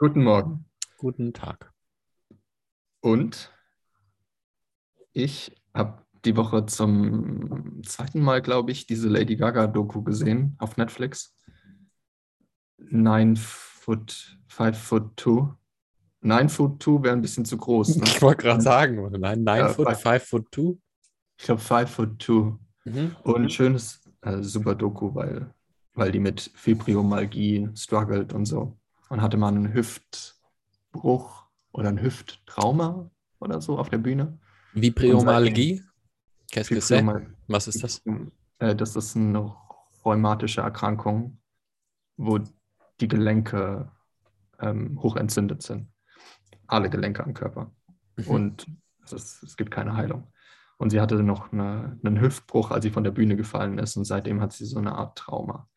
Guten Morgen. Guten Tag. Und ich habe die Woche zum zweiten Mal, glaube ich, diese Lady Gaga-Doku gesehen auf Netflix. Nine Foot, Five Foot Two. Nine Foot Two wäre ein bisschen zu groß. Ne? Ich wollte gerade sagen, oder? Nein, Nine Ja, Foot, five- Five Foot Two. Ich glaube Five Foot Two. Mhm. Und schönes, also super Doku, weil, weil die mit Fibromyalgie struggelt und so. Und hatte mal einen Hüftbruch oder ein Hüfttrauma oder so auf der Bühne. Vibriomyalgie? Qu'est-ce que c'est? Fibromyalgie. Was ist das? Äh, Das ist eine rheumatische Erkrankung, wo die Gelenke ähm, hochentzündet sind. Alle Gelenke am Körper. Mhm. Und es, ist, es gibt keine Heilung. Und sie hatte noch eine, einen Hüftbruch, als sie von der Bühne gefallen ist. Und seitdem hat sie so eine Art Trauma.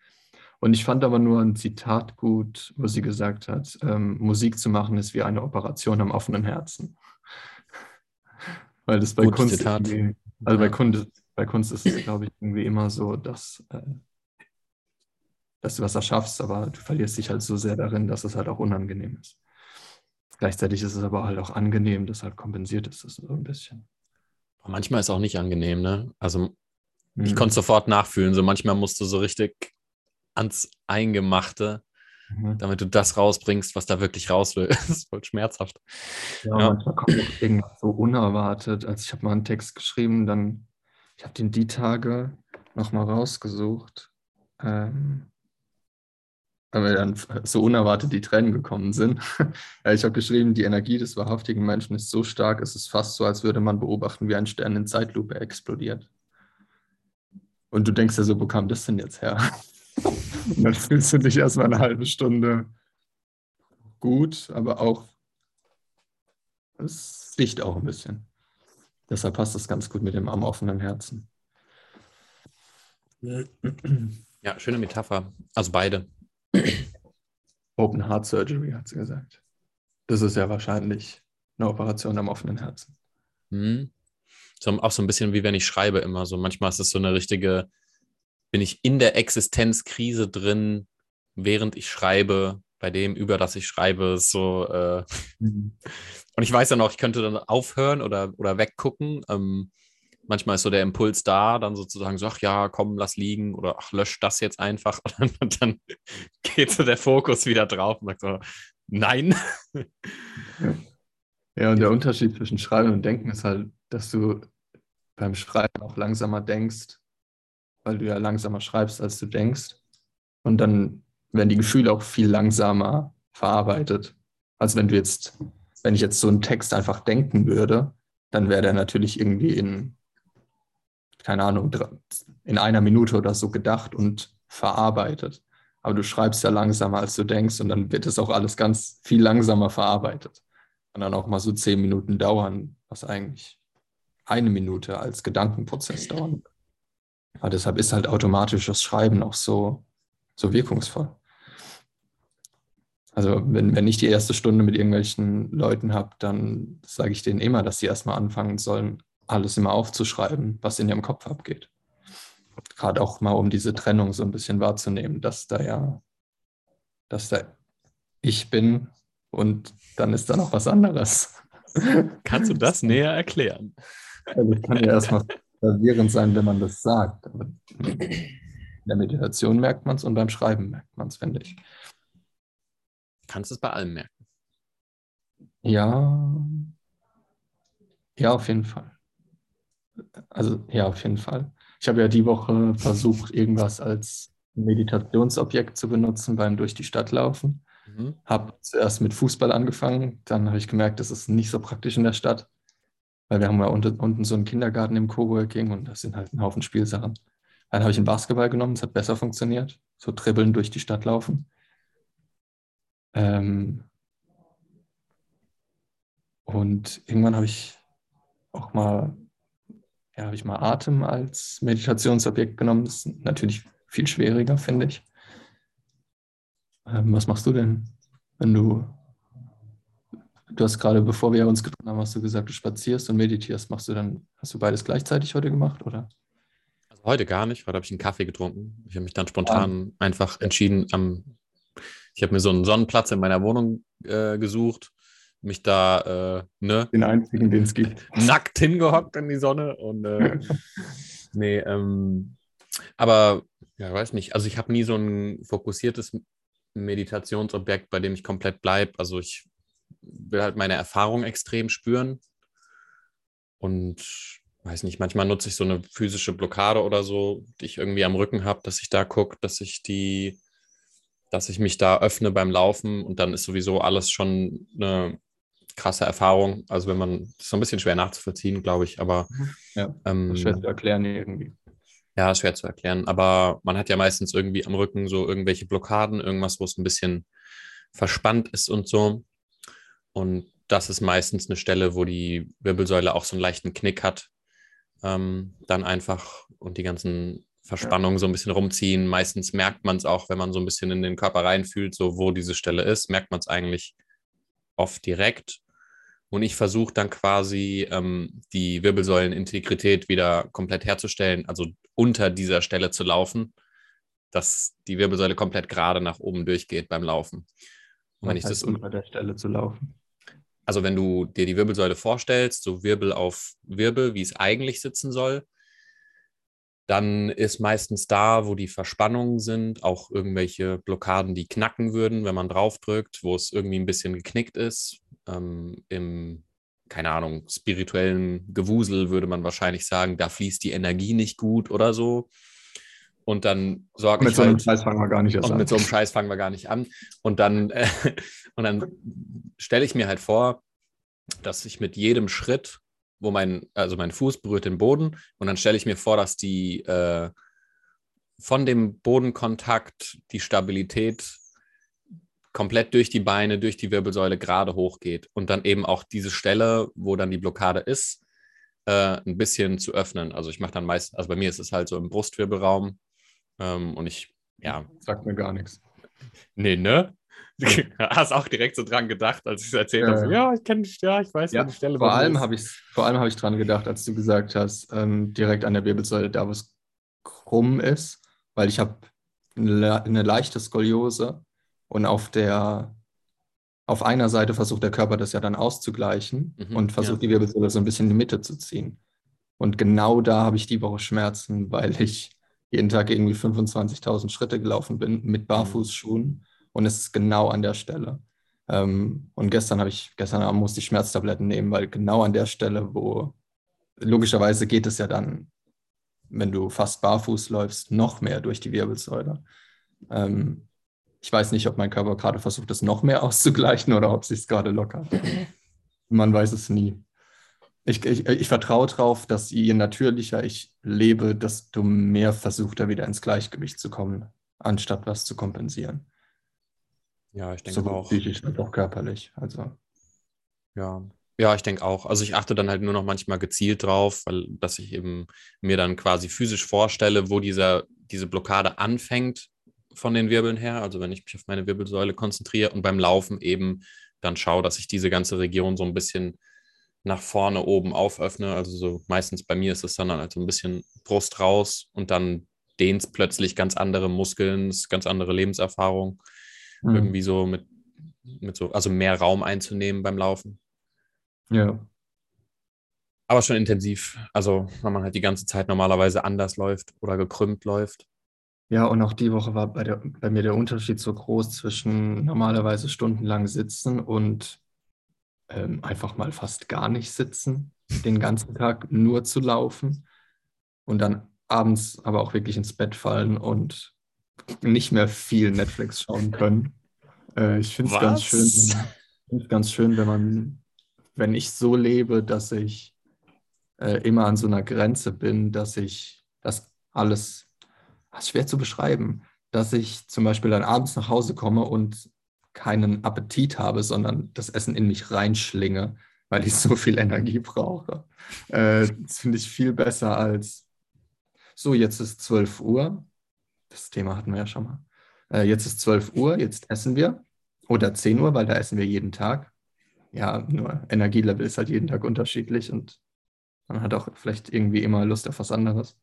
Und ich fand aber nur ein Zitat gut, wo sie gesagt hat, ähm, Musik zu machen ist wie eine Operation am offenen Herzen. Weil das bei Gutes Kunst Zitat. also bei. Kunst, bei Kunst ist es, glaube ich, irgendwie immer so, dass, äh, dass du was erschaffst, aber du verlierst dich halt so sehr darin, dass es halt auch unangenehm ist. Gleichzeitig ist es aber halt auch angenehm, dass halt kompensiert ist, das so ein bisschen. Manchmal ist auch nicht angenehm, ne? Also ich Mhm. konnte sofort nachfühlen. So manchmal musst du so richtig ans Eingemachte, Mhm. damit du das rausbringst, was da wirklich raus will. Das ist voll schmerzhaft. Ja, Ja. manchmal kommt auch irgendwas so unerwartet. Also ich habe mal einen Text geschrieben, dann, ich habe den die Tage nochmal rausgesucht, ähm, weil dann so unerwartet die Tränen gekommen sind. Ich habe geschrieben, die Energie des wahrhaftigen Menschen ist so stark, es ist fast so, als würde man beobachten, wie ein Stern in Zeitlupe explodiert. Und du denkst ja so, wo kam das denn jetzt her? Und dann fühlst du dich erstmal eine halbe Stunde gut, aber auch es riecht auch ein bisschen. Deshalb passt das ganz gut mit dem am offenen Herzen. Ja, schöne Metapher. Also beide. Open Heart Surgery, hat sie gesagt. Das ist ja wahrscheinlich eine Operation am offenen Herzen. Mhm. So, auch so ein bisschen wie wenn ich schreibe immer. So manchmal ist es so eine richtige, bin ich in der Existenzkrise drin, während ich schreibe, bei dem, über das ich schreibe, so. Äh, und ich weiß dann auch, ich könnte dann aufhören oder, oder weggucken. Ähm, manchmal ist so der Impuls da, dann sozusagen so, ach ja, komm, lass liegen oder ach, lösch das jetzt einfach. Und dann, und dann geht so der Fokus wieder drauf und sagt so, nein. Ja, und der Unterschied zwischen Schreiben und Denken ist halt, dass du beim Schreiben auch langsamer denkst, weil du ja langsamer schreibst, als du denkst. Und dann werden die Gefühle auch viel langsamer verarbeitet. als wenn du jetzt, wenn ich jetzt so einen Text einfach denken würde, dann wäre der natürlich irgendwie in, keine Ahnung, in einer Minute oder so gedacht und verarbeitet. Aber du schreibst ja langsamer, als du denkst, und dann wird es auch alles ganz viel langsamer verarbeitet. Und dann auch mal so zehn Minuten dauern, was eigentlich eine Minute als Gedankenprozess dauern. würde. Aber deshalb ist halt automatisches Schreiben auch so, so wirkungsvoll. Also wenn, wenn ich die erste Stunde mit irgendwelchen Leuten habe, dann sage ich denen immer, dass sie erstmal anfangen sollen, alles immer aufzuschreiben, was in ihrem Kopf abgeht. Gerade auch mal, um diese Trennung so ein bisschen wahrzunehmen, dass da ja, dass da ich bin und dann ist da noch was anderes. Kannst du das näher erklären? Also das kann ja erstmal verwirrend sein, wenn man das sagt. Aber in der Meditation merkt man es und beim Schreiben merkt man es, finde ich. Kannst es bei allem merken. Ja, ja, auf jeden Fall. Also ja, auf jeden Fall. Ich habe ja die Woche versucht, irgendwas als Meditationsobjekt zu benutzen beim durch die Stadt laufen. Mhm. Habe zuerst mit Fußball angefangen, dann habe ich gemerkt, das ist nicht so praktisch in der Stadt, weil wir haben ja unten, unten so einen Kindergarten im Coworking und das sind halt ein Haufen Spielsachen. Dann habe ich einen Basketball genommen, es hat besser funktioniert, so dribbeln durch die Stadt laufen. Ähm, und irgendwann habe ich auch mal, ja, habe ich mal Atem als Meditationsobjekt genommen. Das ist natürlich viel schwieriger, finde ich. Ähm, was machst du denn, wenn du, du hast gerade, bevor wir uns getroffen haben, hast du gesagt, du spazierst und meditierst. Machst du dann, hast du beides gleichzeitig heute gemacht, oder? Also heute gar nicht. Heute habe ich einen Kaffee getrunken. Ich habe mich dann spontan einfach entschieden, am Ich habe mir so einen Sonnenplatz in meiner Wohnung äh, gesucht, mich da, äh, ne? Den einzigen, den es gibt. Nackt hingehockt in die Sonne und äh, nee, ähm, aber ja, weiß nicht. Also ich habe nie so ein fokussiertes Meditationsobjekt, bei dem ich komplett bleibe. Also ich will halt meine Erfahrung extrem spüren und weiß nicht, manchmal nutze ich so eine physische Blockade oder so, die ich irgendwie am Rücken habe, dass ich da gucke, dass ich die, dass ich mich da öffne beim Laufen und dann ist sowieso alles schon eine krasse Erfahrung. Also wenn man, das ist so ein bisschen schwer nachzuvollziehen, glaube ich, aber ja, ähm, schwer zu erklären irgendwie. Ja, schwer zu erklären, aber man hat ja meistens irgendwie am Rücken so irgendwelche Blockaden, irgendwas, wo es ein bisschen verspannt ist und so. Und das ist meistens eine Stelle, wo die Wirbelsäule auch so einen leichten Knick hat, ähm, dann einfach und die ganzen Verspannungen so ein bisschen rumziehen. Meistens merkt man es auch, wenn man so ein bisschen in den Körper reinfühlt, so wo diese Stelle ist, merkt man es eigentlich oft direkt. Und ich versuche dann quasi ähm, die Wirbelsäulenintegrität wieder komplett herzustellen, also unter dieser Stelle zu laufen, dass die Wirbelsäule komplett gerade nach oben durchgeht beim Laufen. Und wenn ich das unter der Stelle zu laufen also wenn du dir die Wirbelsäule vorstellst, so Wirbel auf Wirbel, wie es eigentlich sitzen soll, dann ist meistens da, wo die Verspannungen sind, auch irgendwelche Blockaden, die knacken würden, wenn man draufdrückt, wo es irgendwie ein bisschen geknickt ist. Ähm, Im, keine Ahnung, spirituellen Gewusel würde man wahrscheinlich sagen, da fließt die Energie nicht gut oder so. Und dann sorge ich. Mit so einem halt, Scheiß fangen wir gar nicht an. Mit so einem Scheiß fangen wir gar nicht an. Und dann, äh, und dann stelle ich mir halt vor, dass ich mit jedem Schritt, wo mein, also mein Fuß berührt den Boden, und dann stelle ich mir vor, dass die äh, von dem Bodenkontakt die Stabilität komplett durch die Beine, durch die Wirbelsäule gerade hochgeht und dann eben auch diese Stelle, wo dann die Blockade ist, äh, ein bisschen zu öffnen. Also ich mache dann meist, also bei mir ist es halt so im Brustwirbelraum ähm, und ich, ja. Sagt mir gar nichts. Nee, ne? Hast auch direkt so dran gedacht, als ich es erzählt ja. habe. Ja, ich kenne ja, ich weiß, ja, die Stelle. Vor allem habe ich vor allem habe ich dran gedacht, als du gesagt hast, ähm, direkt an der Wirbelsäule, da wo es krumm ist, weil ich habe eine, eine leichte Skoliose und auf der auf einer Seite versucht der Körper das ja dann auszugleichen mhm, und versucht ja. die Wirbelsäule so ein bisschen in die Mitte zu ziehen. Und genau da habe ich die Woche Schmerzen, weil ich jeden Tag irgendwie 25.000 Schritte gelaufen bin mit mhm. Barfußschuhen und es ist genau an der Stelle. Ähm, und gestern habe ich, gestern Abend musste ich Schmerztabletten nehmen, weil genau an der Stelle, wo logischerweise geht es ja dann, wenn du fast barfuß läufst, noch mehr durch die Wirbelsäule. Ähm, ich weiß nicht, ob mein Körper gerade versucht, es noch mehr auszugleichen oder ob es sich gerade lockert. Man weiß es nie. Ich, ich, ich vertraue darauf, dass je natürlicher ich lebe, desto mehr versucht er wieder ins Gleichgewicht zu kommen, anstatt was zu kompensieren. Ja, ich denke so auch. Psychisch als auch körperlich. Also. Ja. Ja, ich denke auch. Also ich achte dann halt nur noch manchmal gezielt drauf, weil dass ich eben mir dann quasi physisch vorstelle, wo dieser, diese Blockade anfängt von den Wirbeln her. Also wenn ich mich auf meine Wirbelsäule konzentriere und beim Laufen eben dann schaue, dass ich diese ganze Region so ein bisschen nach vorne oben auföffne. Also so meistens bei mir ist es dann halt so ein bisschen Brust raus und dann dehnt plötzlich ganz andere Muskeln, ganz andere Lebenserfahrung mhm. irgendwie so mit, mit so, also mehr Raum einzunehmen beim Laufen. Ja. Aber schon intensiv. Also, wenn man halt die ganze Zeit normalerweise anders läuft oder gekrümmt läuft. Ja, und auch die Woche war bei, der, bei mir der Unterschied so groß zwischen normalerweise stundenlang sitzen und ähm, einfach mal fast gar nicht sitzen, den ganzen Tag nur zu laufen und dann abends aber auch wirklich ins Bett fallen und nicht mehr viel Netflix schauen können. Äh, ich finde es ganz schön, ganz schön, wenn man, wenn ich so lebe, dass ich äh, immer an so einer Grenze bin, dass ich das alles, das ist schwer zu beschreiben, dass ich zum Beispiel dann abends nach Hause komme und keinen Appetit habe, sondern das Essen in mich reinschlinge, weil ich so viel Energie brauche. Äh, das finde ich viel besser als so, jetzt ist 12 Uhr das Thema hatten wir ja schon mal. Äh, jetzt ist 12 Uhr, jetzt essen wir. Oder 10 Uhr, weil da essen wir jeden Tag. Ja, nur Energielevel ist halt jeden Tag unterschiedlich und man hat auch vielleicht irgendwie immer Lust auf was anderes.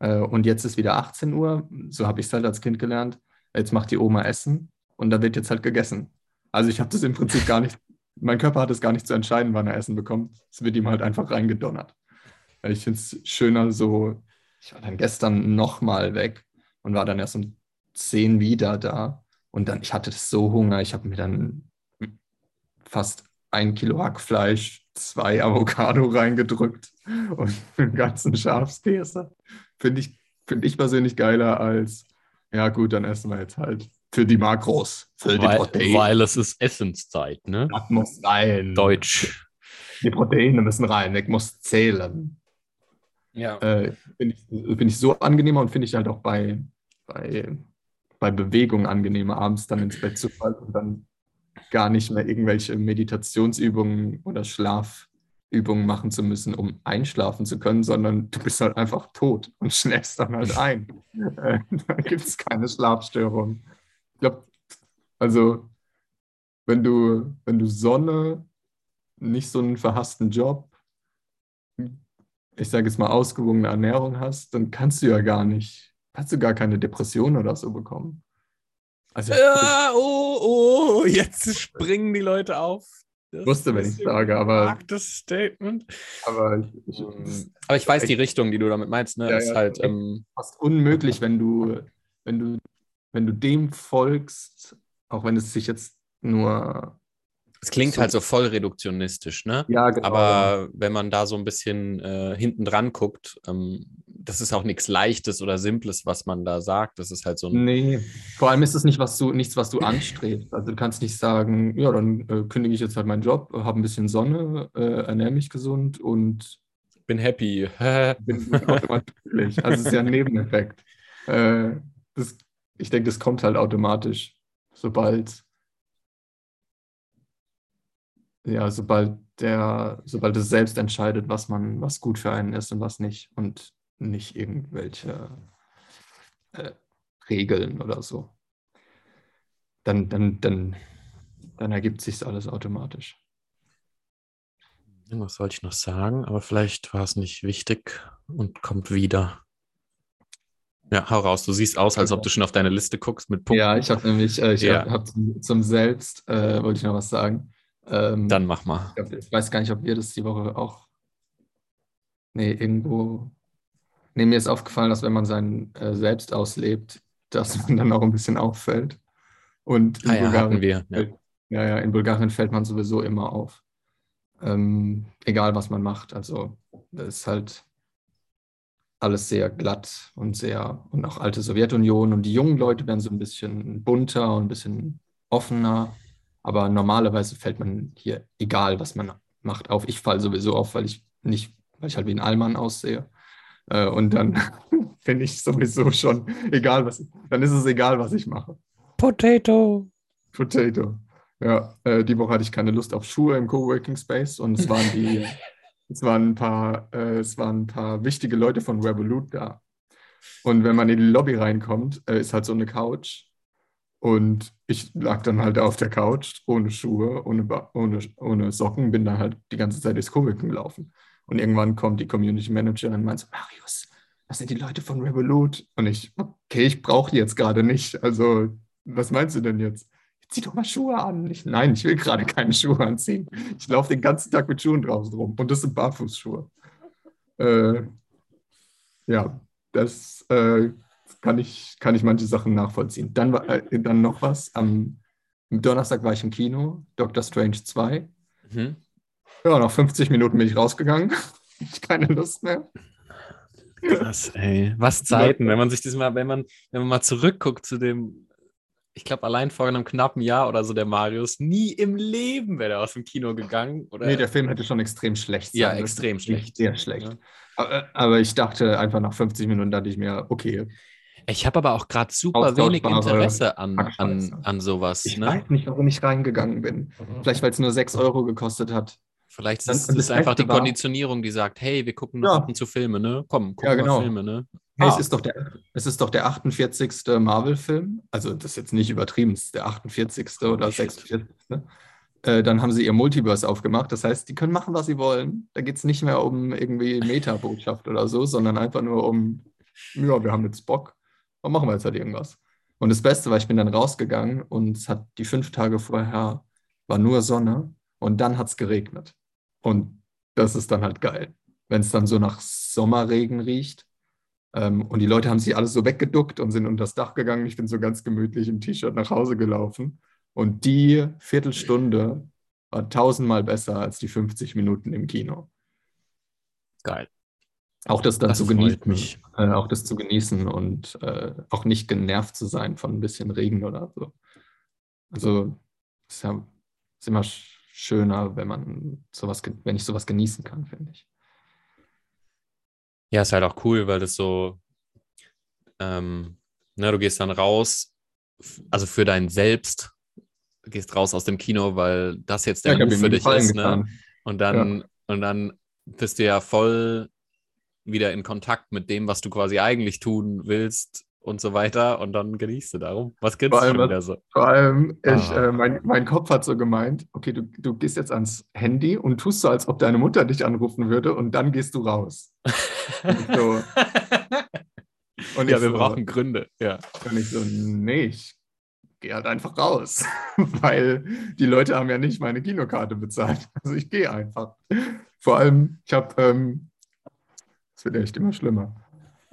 Äh, und jetzt ist wieder 18 Uhr, so habe ich es halt als Kind gelernt. Jetzt macht die Oma Essen und da wird jetzt halt gegessen. Also ich habe das im Prinzip gar nicht, mein Körper hat es gar nicht zu entscheiden, wann er Essen bekommt. Es wird ihm halt einfach reingedonnert. Ich finde es schöner so, ich war dann gestern nochmal weg und war dann erst um 10 wieder da. Und dann, ich hatte so Hunger, ich habe mir dann fast ein Kilo Hackfleisch, zwei Avocado reingedrückt und einen ganzen Schafskäse. Finde ich, find ich persönlich geiler als, ja gut, dann essen wir jetzt halt für die Makros, für weil, die Proteine. weil es ist Essenszeit, ne? Das muss rein. Deutsch. Die Proteine müssen rein, ich muss zählen. Ja. Äh, finde ich, find ich so angenehmer und finde ich halt auch bei, bei, bei Bewegung angenehmer, abends dann ins Bett zu fallen und dann gar nicht mehr irgendwelche Meditationsübungen oder Schlafübungen machen zu müssen, um einschlafen zu können, sondern du bist halt einfach tot und schläfst dann halt ein. Äh, da gibt es keine Schlafstörung. Ich glaube, also wenn du, wenn du Sonne, nicht so einen verhassten Job, ich sage jetzt mal ausgewogene Ernährung hast, dann kannst du ja gar nicht, kannst du gar keine Depression oder so bekommen. Also Ja, oh, oh, jetzt springen die Leute auf. Das wusste, wenn ich sage, aber, das Statement. aber ich, ich, Aber ich weiß die Richtung, die du damit meinst, ne? Ja, ist ja. halt, ähm, fast unmöglich, wenn du, wenn du, wenn du dem folgst, auch wenn es sich jetzt nur es klingt So. halt so voll reduktionistisch, ne? ja genau, Aber wenn man da so ein bisschen äh, hinten dran guckt, ähm, das ist auch nichts Leichtes oder Simples, was man da sagt. Das ist halt so ein. Nee, vor allem ist es nicht was du, nichts, was du anstrebst. Also du kannst nicht sagen, ja, dann äh, kündige ich jetzt halt meinen Job, habe ein bisschen Sonne, äh, ernähre mich gesund und Bin happy. bin automatisch glücklich. Also es ist ja ein Nebeneffekt. Äh, das, ich denke, das kommt halt automatisch, sobald ja, sobald der, sobald es selbst entscheidet, was man, was gut für einen ist und was nicht und nicht irgendwelche äh, Regeln oder so. Dann, dann, dann, dann ergibt sich alles automatisch. Irgendwas wollte ich noch sagen, aber vielleicht war es nicht wichtig und kommt wieder. Ja, hau raus. Du siehst aus, als ob du schon auf deine Liste guckst mit Punkten. Ja, ich habe nämlich, äh, ich Ja. habe hab zum, zum Selbst, äh, wollte ich noch was sagen. Ähm, Dann mach mal. Ich glaub, Ich weiß gar nicht, ob wir das die Woche auch. Nee, irgendwo. Nee, mir ist aufgefallen, dass wenn man sein äh, Selbst auslebt, dass man dann auch ein bisschen auffällt. Und in Ah ja, Bulgarien, wir. Ja. ja, ja, in Bulgarien fällt man sowieso immer auf. Ähm, egal, was man macht. Also, das ist halt alles sehr glatt und sehr, und auch alte Sowjetunion. Und die jungen Leute werden so ein bisschen bunter und ein bisschen offener. Aber normalerweise fällt man hier, egal was man macht, auf. Ich falle sowieso auf, weil ich nicht, weil ich halt wie ein Allmann aussehe. Äh, und dann finde ich sowieso schon, egal was, dann ist es egal, was ich mache. Potato. Potato. Ja, äh, die Woche hatte ich keine Lust auf Schuhe im Coworking Space und es waren die, es waren ein paar, äh, es waren ein paar wichtige Leute von Revolut da. Und wenn man in die Lobby reinkommt, äh, ist halt so eine Couch. Und ich lag dann halt auf der Couch ohne Schuhe, ohne, ohne, ohne Socken, bin dann halt die ganze Zeit durchs Coworking gelaufen. Und irgendwann kommt die Community Managerin und meint so, Marius, das sind die Leute von Revolut. Und ich, okay, ich brauche die jetzt gerade nicht. Also, was meinst du denn jetzt? Zieh doch mal Schuhe an. Ich, nein, ich will gerade keine Schuhe anziehen. Ich laufe den ganzen Tag mit Schuhen draußen rum. Und das sind Barfußschuhe. Äh, ja, das äh, kann, ich, kann ich manche Sachen nachvollziehen. Dann, äh, dann noch was. Am Donnerstag war ich im Kino, Doctor Strange 2. Mhm. Ja, nach 50 Minuten bin ich rausgegangen. Ich keine Lust mehr. Krass, ey. Was Zeiten, wenn man sich das mal, wenn man, wenn man mal zurückguckt zu dem, ich glaube, allein vor einem knappen Jahr oder so, der Marius, nie im Leben wäre er aus dem Kino gegangen. Oder Nee, der Film hätte schon extrem schlecht sein Ja, extrem schlecht. Sehr schlecht. Ja. Aber, aber ich dachte einfach nach 50 Minuten, dachte ich mir, okay, Ich habe aber auch gerade super wenig Interesse an, an, an sowas. ich Ne? weiß nicht, warum ich reingegangen bin. Vielleicht, weil es nur 6 Euro gekostet hat. Vielleicht ist es einfach die Konditionierung, die sagt, hey, wir gucken noch Ja. ab und zu Filme, ne? Komm, guck Ja, mal genau. Filme, ne? Hey, Ah. es, ist doch der, es ist doch der 48. Marvel-Film. Also, das ist jetzt nicht übertrieben, es ist der 48. oder Holy shit. 46. Äh, dann haben sie ihr Multiverse aufgemacht. Das heißt, die können machen, was sie wollen. Da geht es nicht mehr um irgendwie Meta-Botschaft oder so, sondern einfach nur um, ja, wir haben jetzt Bock. Dann machen wir jetzt halt irgendwas. Und das Beste war, ich bin dann rausgegangen und es hat die fünf Tage vorher war nur Sonne und dann hat es geregnet. Und das ist dann halt geil, wenn es dann so nach Sommerregen riecht. Ähm, und die Leute haben sich alle so weggeduckt und sind unter das Dach gegangen. Ich bin so ganz gemütlich im T-Shirt nach Hause gelaufen. Und die Viertelstunde war tausendmal besser als die 50 Minuten im Kino. Geil. Auch das dann Das zu genießen, äh, auch das zu genießen und äh, auch nicht genervt zu sein von ein bisschen Regen oder so. Also es ist ja ist immer sch- schöner, wenn man sowas, wenn ich sowas genießen kann, finde ich. Ja, ist halt auch cool, weil das so, ähm, ne, du gehst dann raus, also für dein Selbst, gehst raus aus dem Kino, weil das jetzt der hab Move für dich ist, ne? Und dann, und dann bist du ja voll wieder in Kontakt mit dem, was du quasi eigentlich tun willst und so weiter. Und dann genießt du darum. Was schon was- wieder so? Vor allem, ich, Ah. äh, mein, mein Kopf hat so gemeint, okay, du, du gehst jetzt ans Handy und tust so, als ob deine Mutter dich anrufen würde und dann gehst du raus. Und so, und ja, wir so, brauchen Gründe. Ja. Und ich so, nee, ich gehe halt einfach raus, weil die Leute haben ja nicht meine Kinokarte bezahlt. Also ich gehe einfach. Vor allem, ich habe, ähm, es wird echt immer schlimmer.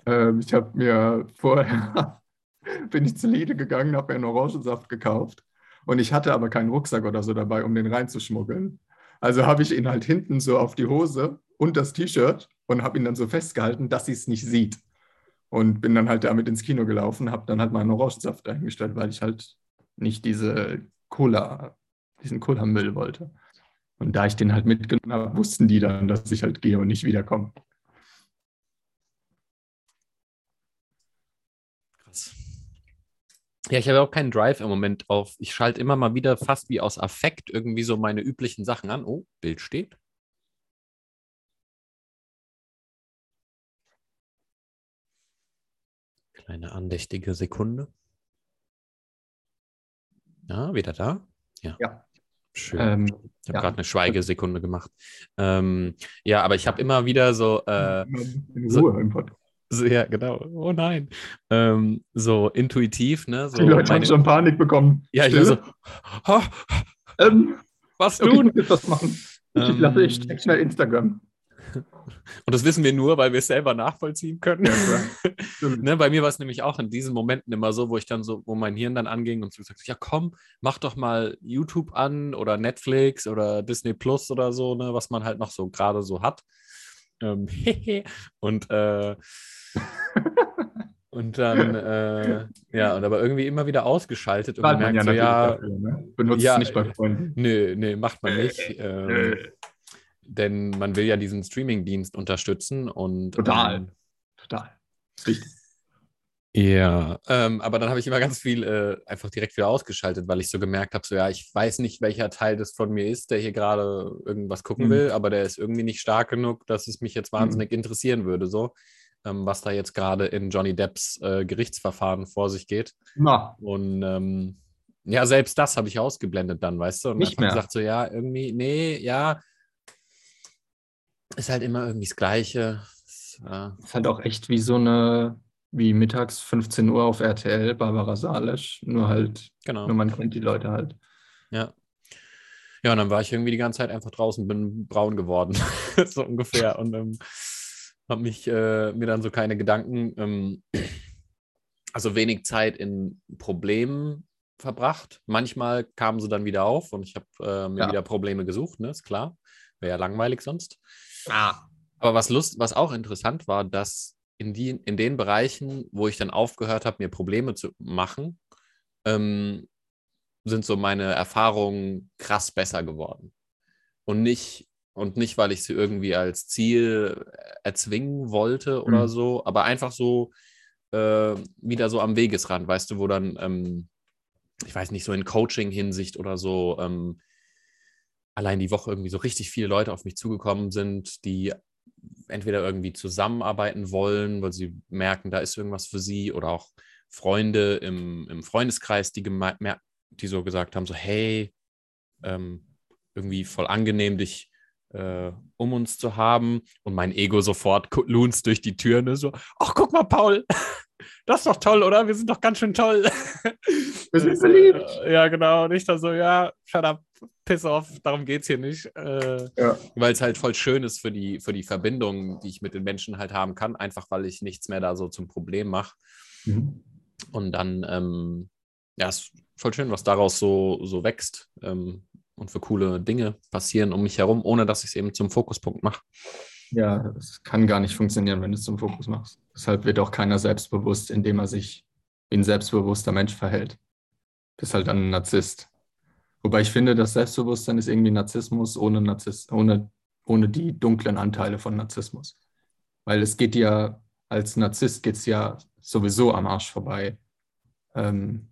Ähm, ich habe mir vorher, bin ich zu Lidl gegangen, habe mir einen Orangensaft gekauft und ich hatte aber keinen Rucksack oder so dabei, um den reinzuschmuggeln. Also habe ich ihn halt hinten so auf die Hose und das T-Shirt und habe ihn dann so festgehalten, dass sie es nicht sieht. Und bin dann halt damit ins Kino gelaufen, habe dann halt meinen Orangensaft eingestellt, weil ich halt nicht diese Cola, diesen Cola-Müll wollte. Und da ich den halt mitgenommen habe, wussten die dann, dass ich halt gehe und nicht wiederkomme. Ja, ich habe auch keinen Drive im Moment auf. Ich schalte immer mal wieder fast wie aus Affekt irgendwie so meine üblichen Sachen an. Oh, Bild steht. Kleine andächtige Sekunde. Ja, wieder da? Ja. Ja. Schön. Ähm, ich habe ja. gerade eine Schweigesekunde gemacht. Ähm, ja, aber ich habe immer wieder so, äh, so-. So, ja, genau. Oh nein. Ähm, so intuitiv, ne? So Die Leute haben meine- schon Panik bekommen. ja, ich war so, "Ha, ähm, was okay, ich tun? muss jetzt was machen. Ich, Ähm, lasse, ich check schnell Instagram. Und das wissen wir nur, weil wir es selber nachvollziehen können. Ja, ne, bei mir war es nämlich auch in diesen Momenten immer so, wo ich dann so, wo mein Hirn dann anging und so gesagt, ja komm, mach doch mal YouTube an oder Netflix oder Disney Plus oder so, ne, was man halt noch so gerade so hat. Ähm, und äh, und dann äh, ja, und aber irgendwie immer wieder ausgeschaltet und man gemerkt, so, ja, dafür, ne? Benutzt ja, es nicht bei Freunden. nee, nee, macht man nicht. Äh, Ähm, äh. denn man will ja diesen Streaming-Dienst unterstützen und Total. Ähm, Total. Richtig. Ja, ähm, aber dann habe ich immer ganz viel äh, einfach direkt wieder ausgeschaltet, weil ich so gemerkt habe, so ja, ich weiß nicht, welcher Teil das von mir ist, der hier gerade irgendwas gucken Mhm. will, aber der ist irgendwie nicht stark genug, dass es mich jetzt wahnsinnig interessieren würde, so ähm, was da jetzt gerade in Johnny Depps äh, Gerichtsverfahren vor sich geht. Na, Und ähm, ja, selbst das habe ich ausgeblendet dann, weißt du? Und Nicht mehr. gesagt, so ja, irgendwie, nee, ja, ist halt immer irgendwie das Gleiche. Es, äh, ist halt auch echt wie so eine, wie mittags 15 Uhr auf RTL, Barbara Salisch, nur halt, genau. nur man kennt die Leute halt. Ja. Ja, und dann war ich irgendwie die ganze Zeit einfach draußen, bin braun geworden, so ungefähr. Und ähm, habe mich äh, mir dann so keine Gedanken, ähm, also wenig Zeit in Problemen verbracht. Manchmal kamen sie dann wieder auf und ich habe äh, mir Ja. wieder Probleme gesucht, ne, ist klar. Wäre ja langweilig sonst. Ah. Aber was Lust, was auch interessant war, dass in, die, in den Bereichen, wo ich dann aufgehört habe, mir Probleme zu machen, ähm, sind so meine Erfahrungen krass besser geworden. Und nicht, und nicht, weil ich sie irgendwie als Ziel erzwingen wollte oder Mhm. so, aber einfach so äh, wieder so am Wegesrand, weißt du, wo dann, ähm, ich weiß nicht, so in Coaching-Hinsicht oder so, ähm, allein die Woche irgendwie so richtig viele Leute auf mich zugekommen sind, die entweder irgendwie zusammenarbeiten wollen, weil sie merken, da ist irgendwas für sie, oder auch Freunde im, im Freundeskreis, die, die so gesagt haben, so hey, ähm, irgendwie voll angenehm, dich äh, um uns zu haben. Und mein Ego sofort lunzt durch die Tür, ne, so, ach, guck mal, Paul, das ist doch toll, oder? Wir sind doch ganz schön toll. Wir sind verliebt. Ja, genau. Nicht dann so, ja, shut up, piss off, darum geht es hier nicht. Äh, ja. Weil es halt voll schön ist für die, für die Verbindung, die ich mit den Menschen halt haben kann, einfach weil ich nichts mehr da so zum Problem mache. Mhm. Und dann, ähm, ja, ist voll schön, was daraus so, so wächst ähm, und für coole Dinge passieren um mich herum, ohne dass ich es eben zum Fokuspunkt mache. Ja, das kann gar nicht funktionieren, wenn du es zum Fokus machst. Deshalb wird auch keiner selbstbewusst, indem er sich wie ein selbstbewusster Mensch verhält. Bist halt dann ein Narzisst. Wobei ich finde, das Selbstbewusstsein ist irgendwie Narzissmus ohne, Narziss ohne, ohne die dunklen Anteile von Narzissmus. Weil es geht ja, als Narzisst geht es ja sowieso am Arsch vorbei, ähm,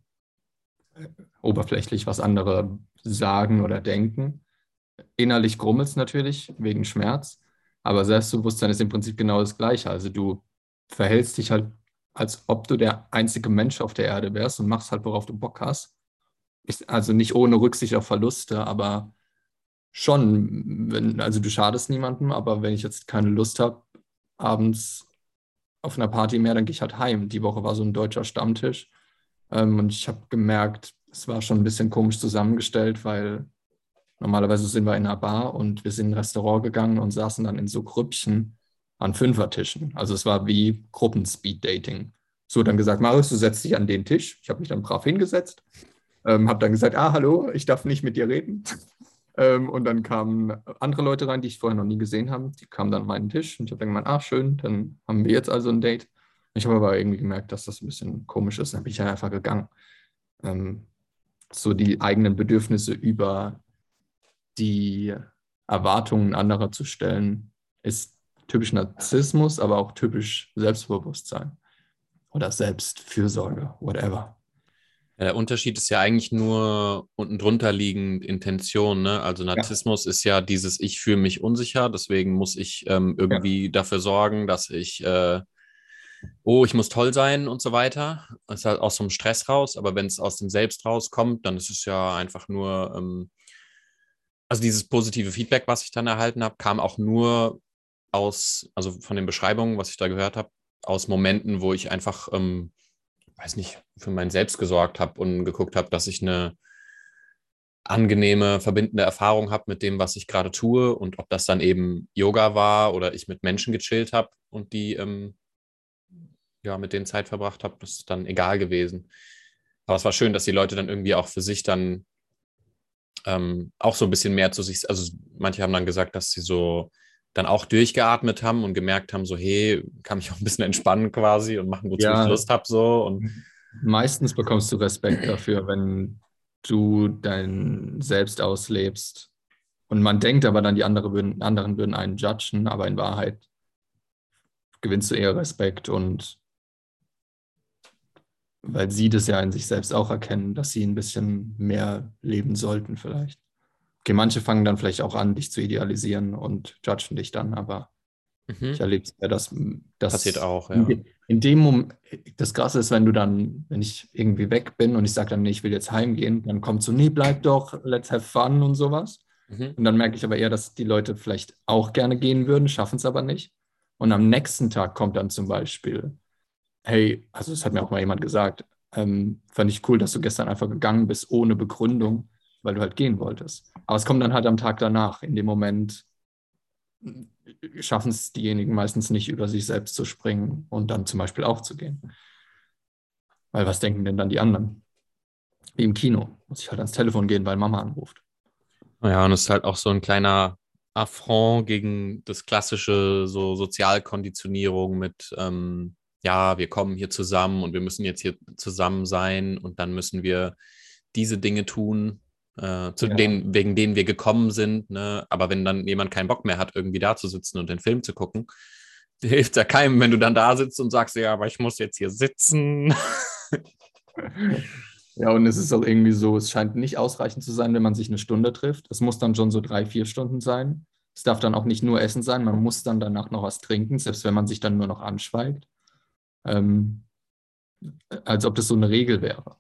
oberflächlich, was andere sagen oder denken. Innerlich grummelt es natürlich wegen Schmerz, aber Selbstbewusstsein ist im Prinzip genau das Gleiche. Also du verhältst dich halt, als ob du der einzige Mensch auf der Erde wärst und machst halt, worauf du Bock hast. Ist also nicht ohne Rücksicht auf Verluste, aber schon, wenn, also du schadest niemandem, aber wenn ich jetzt keine Lust habe, abends auf einer Party mehr, dann gehe ich halt heim. Die Woche war so ein deutscher Stammtisch ähm, und ich habe gemerkt, es war schon ein bisschen komisch zusammengestellt, weil Normalerweise sind wir in einer Bar und wir sind in ein Restaurant gegangen und saßen dann in so Grüppchen an Fünfertischen. Also es war wie Gruppen-Speed-Dating. So dann gesagt, Marius, du setzt dich an den Tisch. Ich habe mich dann brav hingesetzt, ähm, habe dann gesagt, ah, hallo, ich darf nicht mit dir reden. ähm, und dann kamen andere Leute rein, die ich vorher noch nie gesehen habe. Die kamen dann an meinen Tisch und ich habe dann gemeint, ah, schön, dann haben wir jetzt also ein Date. Ich habe aber irgendwie gemerkt, dass das ein bisschen komisch ist. Dann bin ich einfach gegangen. Ähm, so die eigenen Bedürfnisse über die Erwartungen anderer zu stellen, ist typisch Narzissmus, aber auch typisch Selbstbewusstsein oder Selbstfürsorge, whatever. Der Unterschied ist ja eigentlich nur unten drunter liegend Intention. Ne? Also Narzissmus ja. ist ja dieses, ich fühle mich unsicher, deswegen muss ich ähm, irgendwie ja. dafür sorgen, dass ich, äh, oh, ich muss toll sein und so weiter. Das ist halt aus so einem Stress raus, aber wenn es aus dem Selbst rauskommt, dann ist es ja einfach nur, ähm, also dieses positive Feedback, was ich dann erhalten habe, kam auch nur aus, also von den Beschreibungen, was ich da gehört habe, aus Momenten, wo ich einfach, ähm, weiß nicht, für mein Selbst gesorgt habe und geguckt habe, dass ich eine angenehme, verbindende Erfahrung habe mit dem, was ich gerade tue und ob das dann eben Yoga war oder ich mit Menschen gechillt habe und die ähm, ja mit denen Zeit verbracht habe, das ist dann egal gewesen. Aber es war schön, dass die Leute dann irgendwie auch für sich dann ähm, auch so ein bisschen mehr zu sich, also manche haben dann gesagt, dass sie so dann auch durchgeatmet haben und gemerkt haben, so, hey, kann mich auch ein bisschen entspannen quasi und machen, wozu ja. ich Lust habe, so. Und Meistens bekommst du Respekt dafür, wenn du dein Selbst auslebst. Und man denkt aber dann, die andere würden, anderen würden einen judgen, aber in Wahrheit gewinnst du eher Respekt und weil sie das ja in sich selbst auch erkennen, dass sie ein bisschen mehr leben sollten vielleicht. Okay, manche fangen dann vielleicht auch an, dich zu idealisieren und judgen dich dann, aber mhm. ich erlebe es ja, dass das passiert auch, ja. In, dem Moment, das Krasse ist, wenn du dann, wenn ich irgendwie weg bin und ich sage dann, nee, ich will jetzt heimgehen, dann kommt so, nee, bleib doch, let's have fun und sowas. Mhm. Und dann merke ich aber eher, dass die Leute vielleicht auch gerne gehen würden, schaffen es aber nicht. Und am nächsten Tag kommt dann zum Beispiel, hey, also das hat mir auch mal jemand gesagt, ähm, fand ich cool, dass du gestern einfach gegangen bist ohne Begründung, weil du halt gehen wolltest. Aber es kommt dann halt am Tag danach. In dem Moment äh, schaffen es diejenigen meistens nicht, über sich selbst zu springen und dann zum Beispiel aufzugehen. Weil was denken denn dann die anderen? Wie im Kino. Muss ich halt ans Telefon gehen, weil Mama anruft. Ja, und es ist halt auch so ein kleiner Affront gegen das klassische so Sozialkonditionierung mit ähm, ja, wir kommen hier zusammen und wir müssen jetzt hier zusammen sein und dann müssen wir diese Dinge tun, äh, zu ja. denen, wegen denen wir gekommen sind. Ne? Aber wenn dann jemand keinen Bock mehr hat, irgendwie da zu sitzen und den Film zu gucken, hilft ja keinem, wenn du dann da sitzt und sagst, ja, aber ich muss jetzt hier sitzen. Ja, und es ist auch irgendwie so, es scheint nicht ausreichend zu sein, wenn man sich eine Stunde trifft. Es muss dann schon so drei, vier Stunden sein. Es darf dann auch nicht nur Essen sein, man muss dann danach noch was trinken, selbst wenn man sich dann nur noch anschweigt ähm, als ob das so eine Regel wäre.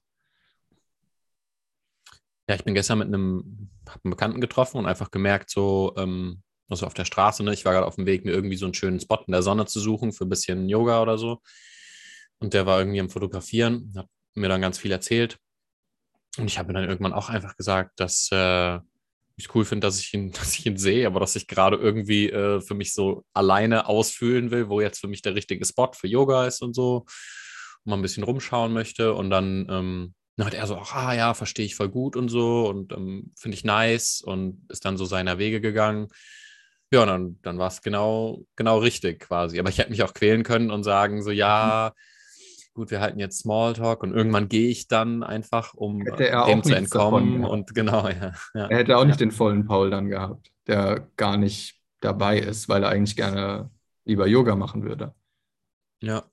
Ja, ich bin gestern mit einem, einen Bekannten getroffen und einfach gemerkt, so, ähm, also auf der Straße, ne, ich war gerade auf dem Weg, mir irgendwie so einen schönen Spot in der Sonne zu suchen für ein bisschen Yoga oder so. Und der war irgendwie am Fotografieren, hat mir dann ganz viel erzählt. Und ich habe dann irgendwann auch einfach gesagt, dass äh, ich cool finde, dass ich ihn, dass ich ihn sehe, aber dass ich gerade irgendwie äh, für mich so alleine ausfühlen will, wo jetzt für mich der richtige Spot für Yoga ist und so. Und mal ein bisschen rumschauen möchte. Und dann, ähm, dann hat er so, ach, ah ja, verstehe ich voll gut und so und ähm, finde ich nice und ist dann so seiner Wege gegangen. Ja, dann, dann war es genau, genau richtig quasi. Aber ich hätte mich auch quälen können und sagen, so, ja, gut, wir halten jetzt Smalltalk und irgendwann gehe ich dann einfach, um dem zu entkommen. Und genau, ja, ja. Er hätte auch nicht den vollen Paul dann gehabt, der gar nicht dabei ist, weil er eigentlich gerne lieber Yoga machen würde. Ja.